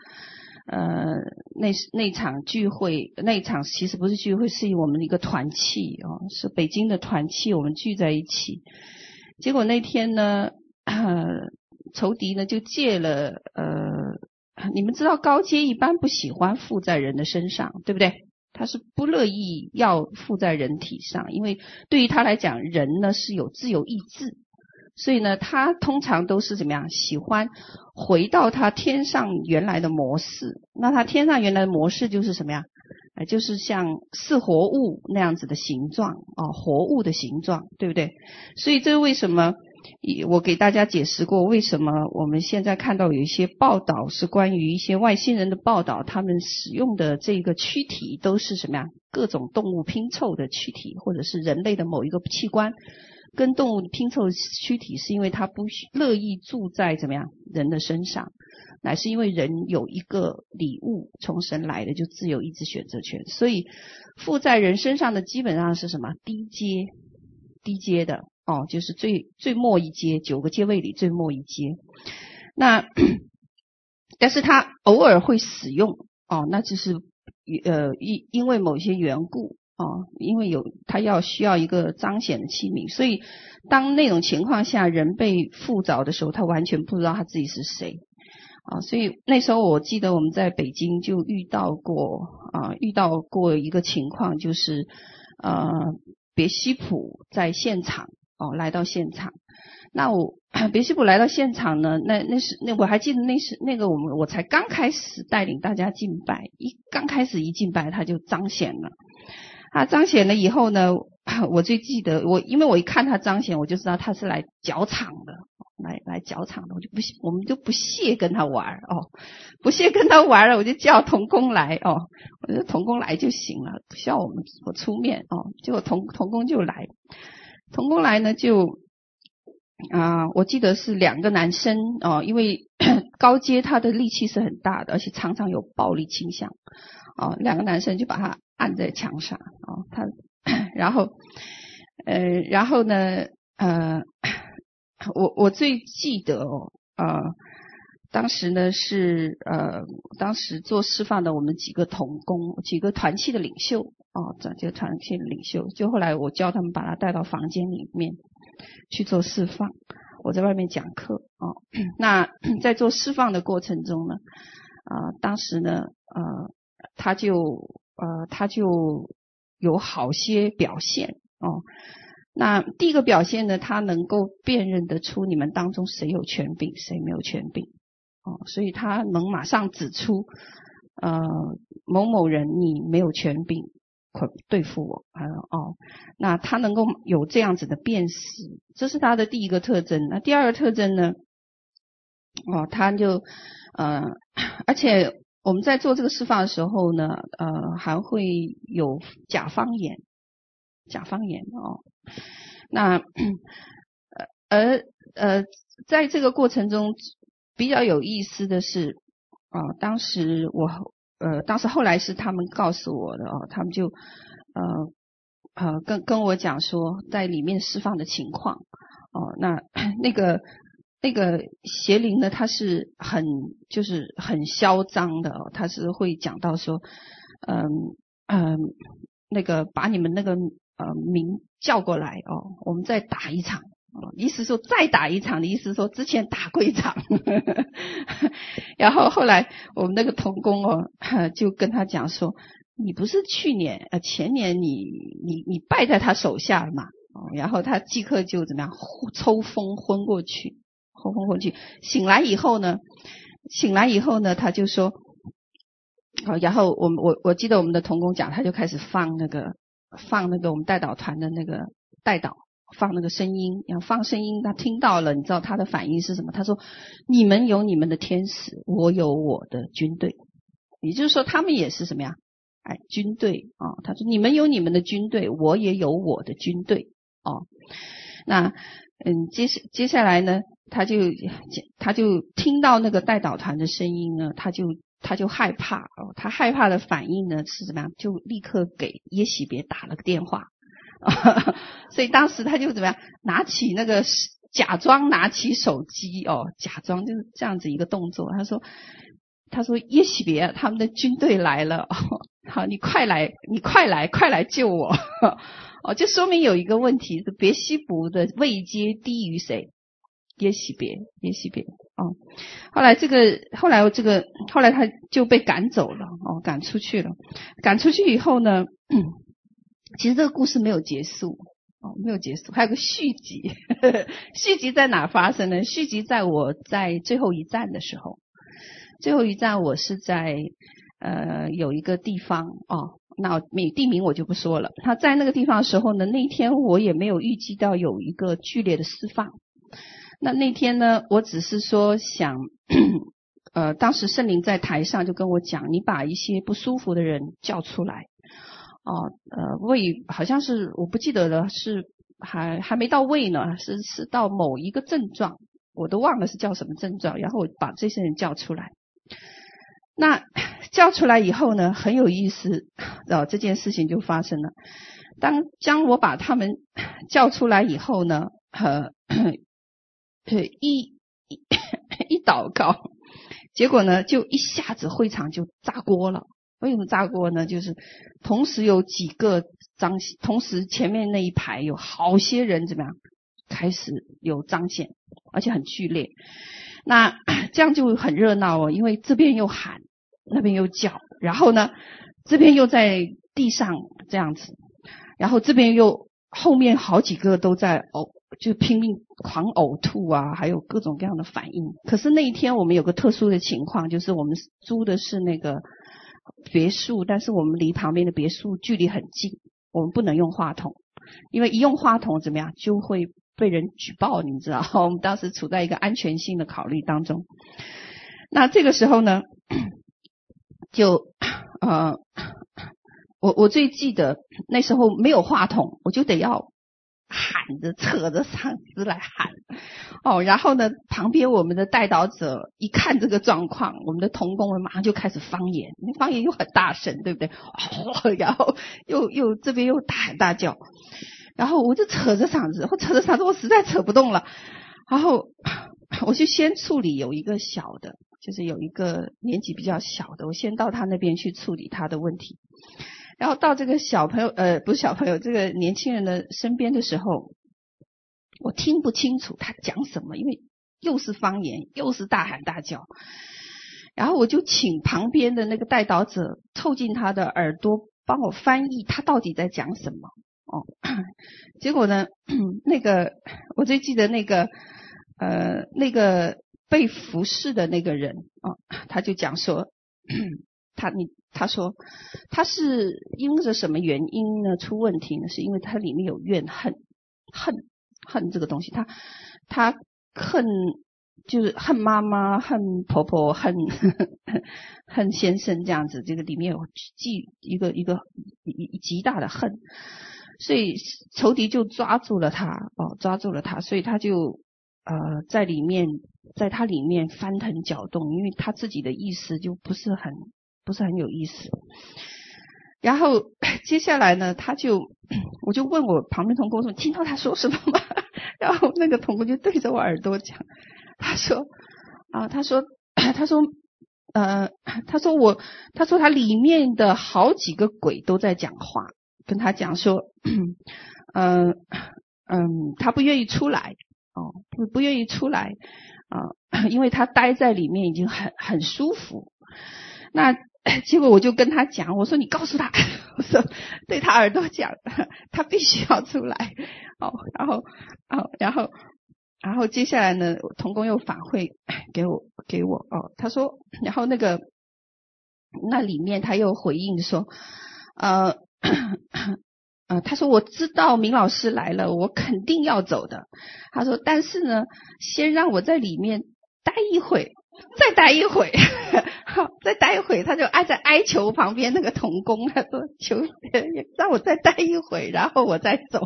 呃那那场聚会，那场其实不是聚会，是我们的一个团契哦，是北京的团契，我们聚在一起。结果那天呢。呃，仇敌呢就借了呃，你们知道高阶一般不喜欢附在人的身上，对不对？他是不乐意要附在人体上，因为对于他来讲，人呢是有自由意志，所以呢，他通常都是怎么样？喜欢回到他天上原来的模式。那他天上原来的模式就是什么呀？呃，就是像似活物那样子的形状啊，活物的形状，对不对？所以这是为什么？我给大家解释过，为什么我们现在看到有一些报道是关于一些外星人的报道，他们使用的这个躯体都是什么呀？各种动物拼凑的躯体，或者是人类的某一个器官跟动物拼凑躯体，是因为他不乐意住在怎么样人的身上，乃是因为人有一个礼物从神来的，就自由意志选择权，所以附在人身上的基本上是什么？低阶，低阶的。哦，就是最最末一阶，九个阶位里最末一阶。那，但是他偶尔会使用哦，那就是呃因因为某些缘故哦，因为有他要需要一个彰显的器皿，所以当那种情况下人被附着的时候，他完全不知道他自己是谁啊。所以那时候我记得我们在北京就遇到过啊，遇到过一个情况，就是呃别西普在现场。哦，来到现场，那我 别西卜来到现场呢，那那是那我还记得那是那个我们我才刚开始带领大家敬拜，一刚开始一敬拜他就彰显了，他彰显了以后呢，我最记得我因为我一看他彰显，我就知道他是来搅场的，来来搅场的，我就不我们就不屑跟他玩哦，不屑跟他玩了，我就叫童工来哦，我觉得同工来就行了，不需要我们我出面哦，结果童童工就来。同工来呢，就啊、我记得是两个男生哦，因为 高阶他的力气是很大的，而且常常有暴力倾向哦。两个男生就把他按在墙上哦，他然后呃，然后呢，呃，我我最记得哦，呃，当时呢是呃，当时做释放的我们几个同工，几个团契的领袖哦，这几个团契的领袖，就后来我叫他们把他带到房间里面去做释放，我在外面讲课哦。那 在做释放的过程中呢，啊、当时呢，呃，他就呃，他就有好些表现哦。那第一个表现呢，他能够辨认得出你们当中谁有权柄，谁没有权柄，哦，所以他能马上指出，呃，某某人你没有权柄可对付我，啊，哦，那他能够有这样子的辨识，这是他的第一个特征。那第二个特征呢，哦，他就，呃，而且我们在做这个释放的时候呢，呃，还会有假方言。假方言哦，那 呃而呃，在这个过程中比较有意思的是啊、当时我呃，当时后来是他们告诉我的哦，他们就呃呃跟跟我讲说在里面释放的情况哦，那那个那个邪灵呢，他是很就是很嚣张的哦，他是会讲到说嗯嗯、那个把你们那个。呃，名叫过来哦，我们再打一场意思说再打一场的意思说之前打过一场，然后后来我们那个童工哦，就跟他讲说，你不是去年呃前年你你你败在他手下了嘛？哦，然后他即刻就怎么样抽风昏过去，昏昏过去，醒来以后呢，醒来以后呢，他就说，好，然后我们我我记得我们的童工讲，他就开始放那个。放那个我们代导团的那个代导，放那个声音，然后放声音，他听到了，你知道他的反应是什么？他说：“你们有你们的天使，我有我的军队。”也就是说，他们也是什么呀？哎，军队啊、他说：“你们有你们的军队，我也有我的军队。”哦，那嗯，接接下来呢，他就他就听到那个代导团的声音呢，他就。他就害怕哦，他害怕的反应呢是怎么样？就立刻给耶喜别打了个电话，所以当时他就怎么样？拿起那个假装拿起手机哦，假装就是这样子一个动作。他说：“他说耶洗别，他们的军队来了，哦 好，你快来，你快来，快来救我 哦！”就说明有一个问题是别西卜的位阶低于谁？耶洗别，耶洗别。哦，后来这个，后来这个，后来他就被赶走了，哦，赶出去了。赶出去以后呢，其实这个故事没有结束，哦，没有结束，还有个续集。呵呵，续集在哪发生呢？续集在我在最后一站的时候，最后一站我是在呃有一个地方哦，那名地名我就不说了。他在那个地方的时候呢，那一天我也没有预计到有一个剧烈的释放。那那天呢，我只是说想，呃，当时圣灵在台上就跟我讲，你把一些不舒服的人叫出来，哦，呃，胃好像是我不记得了，是还还没到胃呢，是是到某一个症状，我都忘了是叫什么症状，然后我把这些人叫出来。那叫出来以后呢，很有意思，哦，这件事情就发生了。当将我把他们叫出来以后呢，呃。对，一一 一祷告，结果呢，就一下子会场就炸锅了。为什么炸锅呢？就是同时有几个彰显，同时前面那一排有好些人怎么样，开始有彰显，而且很剧烈。那 这样就很热闹哦，因为这边又喊，那边又叫，然后呢，这边又在地上这样子，然后这边又后面好几个都在呕。就拼命狂呕吐啊，还有各种各样的反应。可是那一天我们有个特殊的情况，就是我们租的是那个别墅，但是我们离旁边的别墅距离很近，我们不能用话筒，因为一用话筒怎么样就会被人举报，你知道？我们当时处在一个安全性的考虑当中。那这个时候呢，就呃，我我最记得那时候没有话筒，我就得要。喊着，扯着嗓子来喊，哦，然后呢，旁边我们的带导者一看这个状况，我们的童工们马上就开始方言，那方言又很大声，对不对？哦，然后又又这边又大喊大叫，然后我就扯着嗓子，我扯着嗓子，我实在扯不动了。然后 我就先处理有一个小的，就是有一个年纪比较小的，我先到他那边去处理他的问题。然后到这个小朋友，呃，不是小朋友，这个年轻人的身边的时候，我听不清楚他讲什么，因为又是方言，又是大喊大叫。然后我就请旁边的那个带导者凑近他的耳朵，帮我翻译他到底在讲什么。哦，结果呢，那个我最记得那个，呃，那个被服侍的那个人哦，他就讲说，他你他说他是因着什么原因呢出问题呢？是因为他里面有怨恨，恨恨这个东西，他他恨。就是恨妈妈、恨婆婆、恨 恨先生这样子，这个里面有极一个一个一极大的恨，所以仇敌就抓住了他哦，抓住了他，所以他就呃在里面，在他里面翻腾搅动，因为他自己的意思就不是很不是很有意思。然后 接下来呢，他就 我就问我旁边同工说：“听到他说什么吗？” 然后那个同工就对着我耳朵讲。他说啊，他说，他说，呃，他说我，他说他里面的好几个鬼都在讲话，跟他讲说，嗯 嗯，他不愿意出来，哦，不不愿意出来啊，因为他待在里面已经很很舒服。那 结果我就跟他讲，我说你告诉他，我说对他耳朵讲，他必须要出来，哦，然后，哦，然后。然后接下来呢，童工又反馈 给我给我哦，他说，然后那个那里面他又回应说，呃 呃，他说我知道明老师来了，我肯定要走的。他说，但是呢，先让我在里面待一会，再待一会。再待一会，他就挨在哀求旁边那个童工，他说：“求让我再待一会，然后我再走。”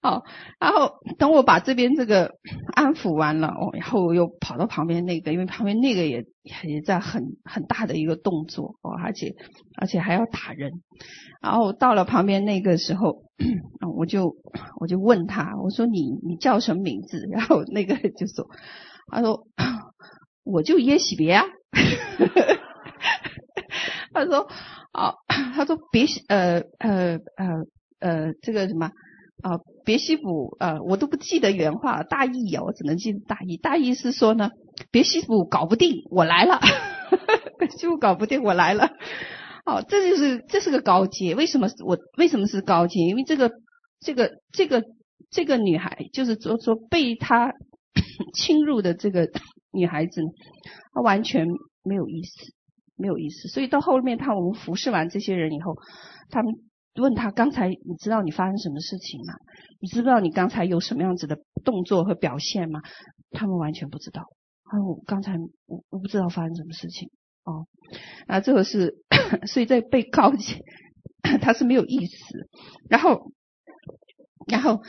好，然后等我把这边这个安抚完了哦，然后我又跑到旁边那个，因为旁边那个也也在很很大的一个动作哦，而且而且还要打人。然后到了旁边那个时候，我就我就问他，我说：“你你叫什么名字？”然后那个就说：“他说我就耶洗别啊。”他说：“哦，他说别呃呃呃呃这个什么啊，别西卜呃，我都不记得原话大意哦，我只能记得大意。大意是说呢，别西卜搞不定，我来了，别西卜搞不定，我来了。哦，这就是这是个高阶。为什么我为什么是高阶？因为这个这个这个这个女孩，就是说说被他 侵入的这个女孩子，她完全。”没有意思，没有意思。所以到后面，他我们服侍完这些人以后，他们问他：“刚才你知道你发生什么事情吗？你知不知道你刚才有什么样子的动作和表现吗？”他们完全不知道。啊，我刚才我我不知道发生什么事情。哦，啊，这个是，所以在被告解，他是没有意思。然后，然后。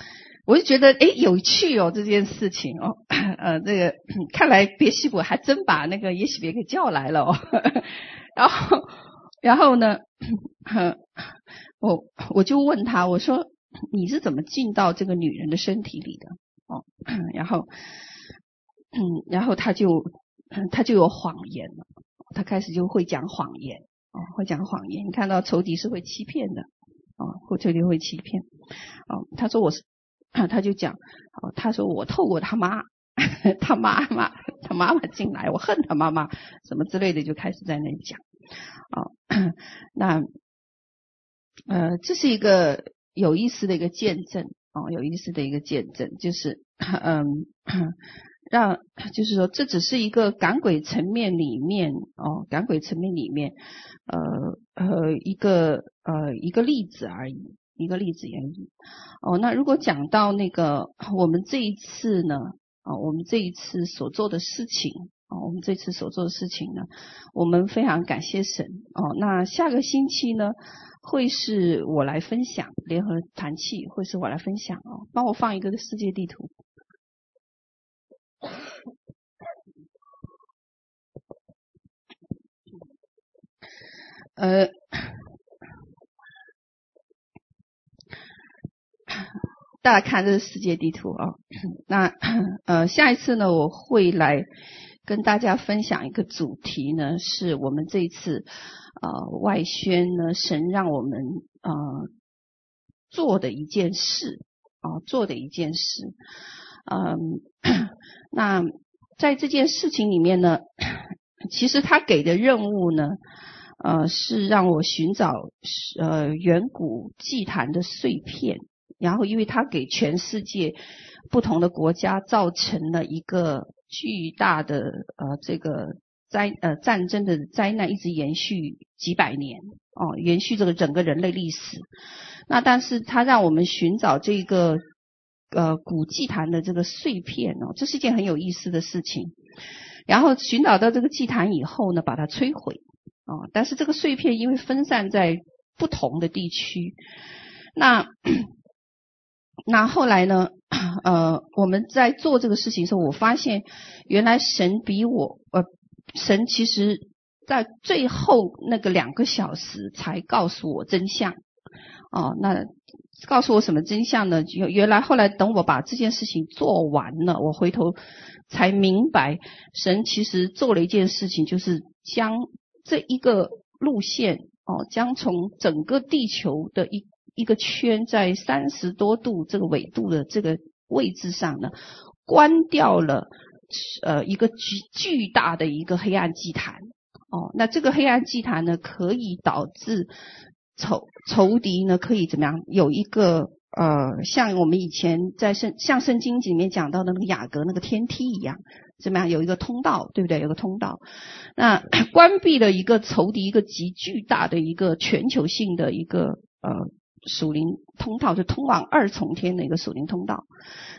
我就觉得诶有趣哦这件事情哦，呃这个 看来别西卜还真把那个耶洗别给叫来了哦，然后然后呢，我我就问他我说你是怎么进到这个女人的身体里的？哦，然后嗯然后他就他就有谎言了，他开始就会讲谎言。哦会讲谎言，你看到仇敌是会欺骗的。哦，会仇敌会欺骗。哦，他说我是。他就讲，哦，他说我透过他妈，他妈妈，他妈妈进来，我恨他妈妈，什么之类的，就开始在那里讲，哦，那，呃，这是一个有意思的一个见证，哦，有意思的一个见证，就是，嗯，让，就是说，这只是一个赶鬼层面里面，哦，赶鬼层面里面，呃，呃，一个，呃，一个例子而已。一个例子而已。哦，那如果讲到那个我们这一次呢，啊，我们这一次所做的事情，啊，我们这次所做的事情呢，我们非常感谢神。哦，那下个星期呢，会是我来分享联合团契，会是我来分享哦，帮我放一个世界地图。呃。大家看这是世界地图啊。那 呃，下一次呢，我会来跟大家分享一个主题呢，是我们这一次呃外宣呢，神让我们呃做的一件事啊、做的一件事。嗯、那在这件事情里面呢，其实他给的任务呢。呃，是让我寻找呃远古祭坛的碎片，然后因为它给全世界不同的国家造成了一个巨大的呃这个灾呃战争的灾难，一直延续几百年哦，延续这个整个人类历史。那但是它让我们寻找这个呃古祭坛的这个碎片哦，这是一件很有意思的事情。然后寻找到这个祭坛以后呢，把它摧毁。哦，但是这个碎片因为分散在不同的地区，那那后来呢？呃，我们在做这个事情的时候，我发现原来神比我呃，神其实在最后那个两个小时才告诉我真相。哦，那告诉我什么真相呢？原原来后来等我把这件事情做完了，我回头才明白，神其实做了一件事情，就是将。这一个路线哦，将从整个地球的一一个圈，在三十多度这个纬度的这个位置上呢，关掉了呃一个巨巨大的一个黑暗祭坛哦。那这个黑暗祭坛呢，可以导致仇仇敌呢，可以怎么样？有一个呃，像我们以前在圣像圣经里面讲到的那个雅各那个天梯一样。怎么样？有一个通道，对不对？有个通道，那 关闭了一个仇敌，一个极巨大的一个全球性的一个呃属灵通道，就通往二重天的一个属灵通道。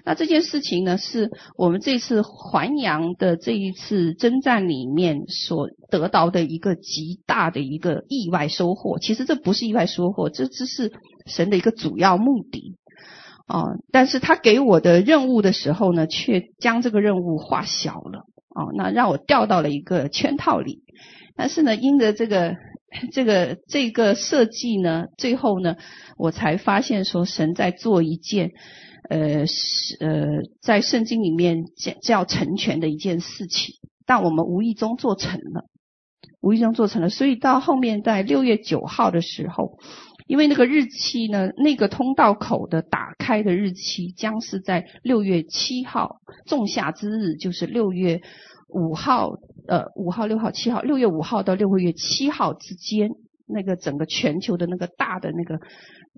那这件事情呢，是我们这次环阳的这一次征战里面所得到的一个极大的一个意外收获。其实这不是意外收获，这只是神的一个主要目的。哦，但是他给我的任务的时候呢，却将这个任务化小了。哦，那让我掉到了一个圈套里。但是呢，因着这个 这个这个设计呢，最后呢，我才发现说神在做一件，呃，是呃，在圣经里面叫叫成全的一件事情。但我们无意中做成了，无意中做成了。所以到后面在六月九号的时候。因为那个日期呢，那个通道口的打开的日期将是在六月七号，仲夏之日，就是六月五号，呃，五号、六号、七号，六月五号到六个月七号之间，那个整个全球的那个大的那个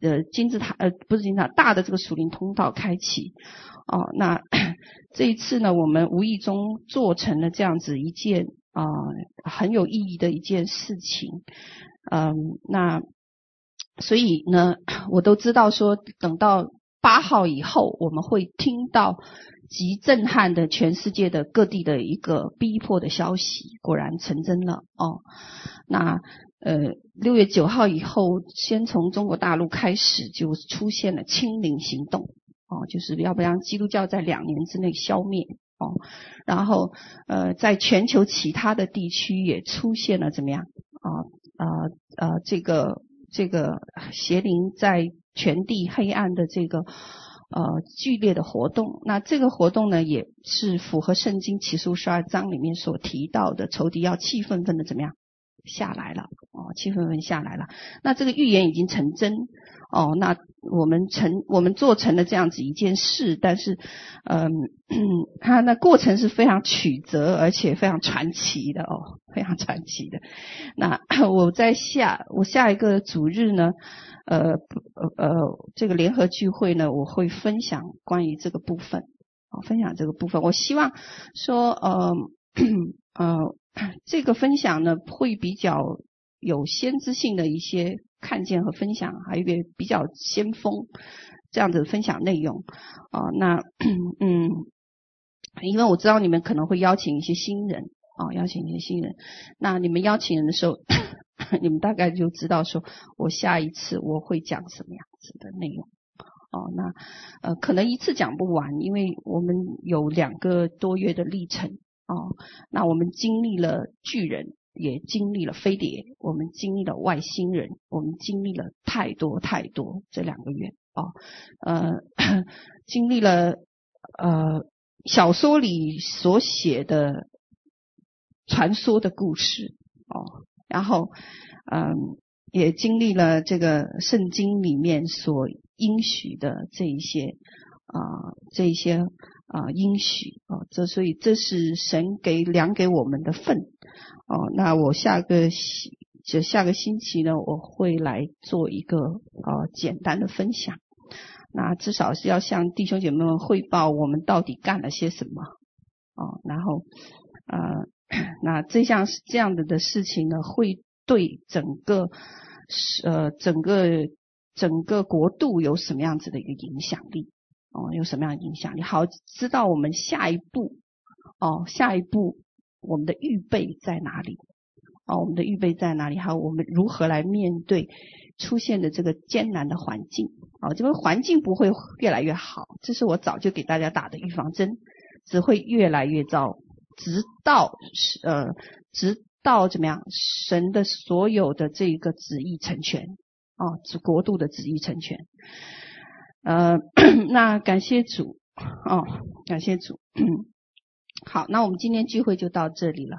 呃金字塔，呃，不是金字塔，大的这个属灵通道开启。哦，那 这一次呢，我们无意中做成了这样子一件啊、很有意义的一件事情，嗯、那。所以呢，我都知道说，等到八号以后，我们会听到极震撼的全世界的各地的一个逼迫的消息，果然成真了哦。那呃，六月九号以后，先从中国大陆开始就出现了清零行动哦，就是要不让基督教在两年之内消灭哦。然后呃，在全球其他的地区也出现了怎么样啊啊啊这个。这个邪灵在全地黑暗的这个呃剧烈的活动，那这个活动呢，也是符合圣经启示十二章里面所提到的，仇敌要气愤愤的怎么样下来了哦，气愤愤下来了。那这个预言已经成真哦，那我们成我们做成了这样子一件事，但是嗯，它那过程是非常曲折而且非常传奇的哦。非常传奇的。那 我在下我下一个主日呢，呃呃呃，这个联合聚会呢，我会分享关于这个部分，啊，分享这个部分。我希望说，呃呃，这个分享呢，会比较有先知性的一些看见和分享，还有一个比较先锋这样的分享内容。啊，那嗯，因为我知道你们可能会邀请一些新人。哦，邀请一些新人。那你们邀请人的时候，你们大概就知道说，我下一次我会讲什么样子的内容。哦，那呃，可能一次讲不完，因为我们有两个多月的历程。哦，那我们经历了巨人，也经历了飞碟，我们经历了外星人，我们经历了太多太多这两个月。哦，呃，经历了呃小说里所写的传说的故事哦，然后嗯、也经历了这个圣经里面所应许的这一些啊、这一些啊、应许哦，这所以这是神给量给我们的份哦。那我下个星。就下个星期呢，我会来做一个呃简单的分享。那至少是要向弟兄姐妹们汇报我们到底干了些什么哦。然后呃，那这项这样的的事情呢，会对整个呃整个整个国度有什么样子的一个影响力哦？有什么样的影响力？好，知道我们下一步哦，下一步我们的预备在哪里？哦，我们的预备在哪里？还有我们如何来面对出现的这个艰难的环境？哦，这个环境不会越来越好，这是我早就给大家打的预防针，只会越来越糟，直到呃，直到怎么样？神的所有的这个旨意成全，啊，指国度的旨意成全。呃，那感谢主，哦，感谢主。好，那我们今天聚会就到这里了。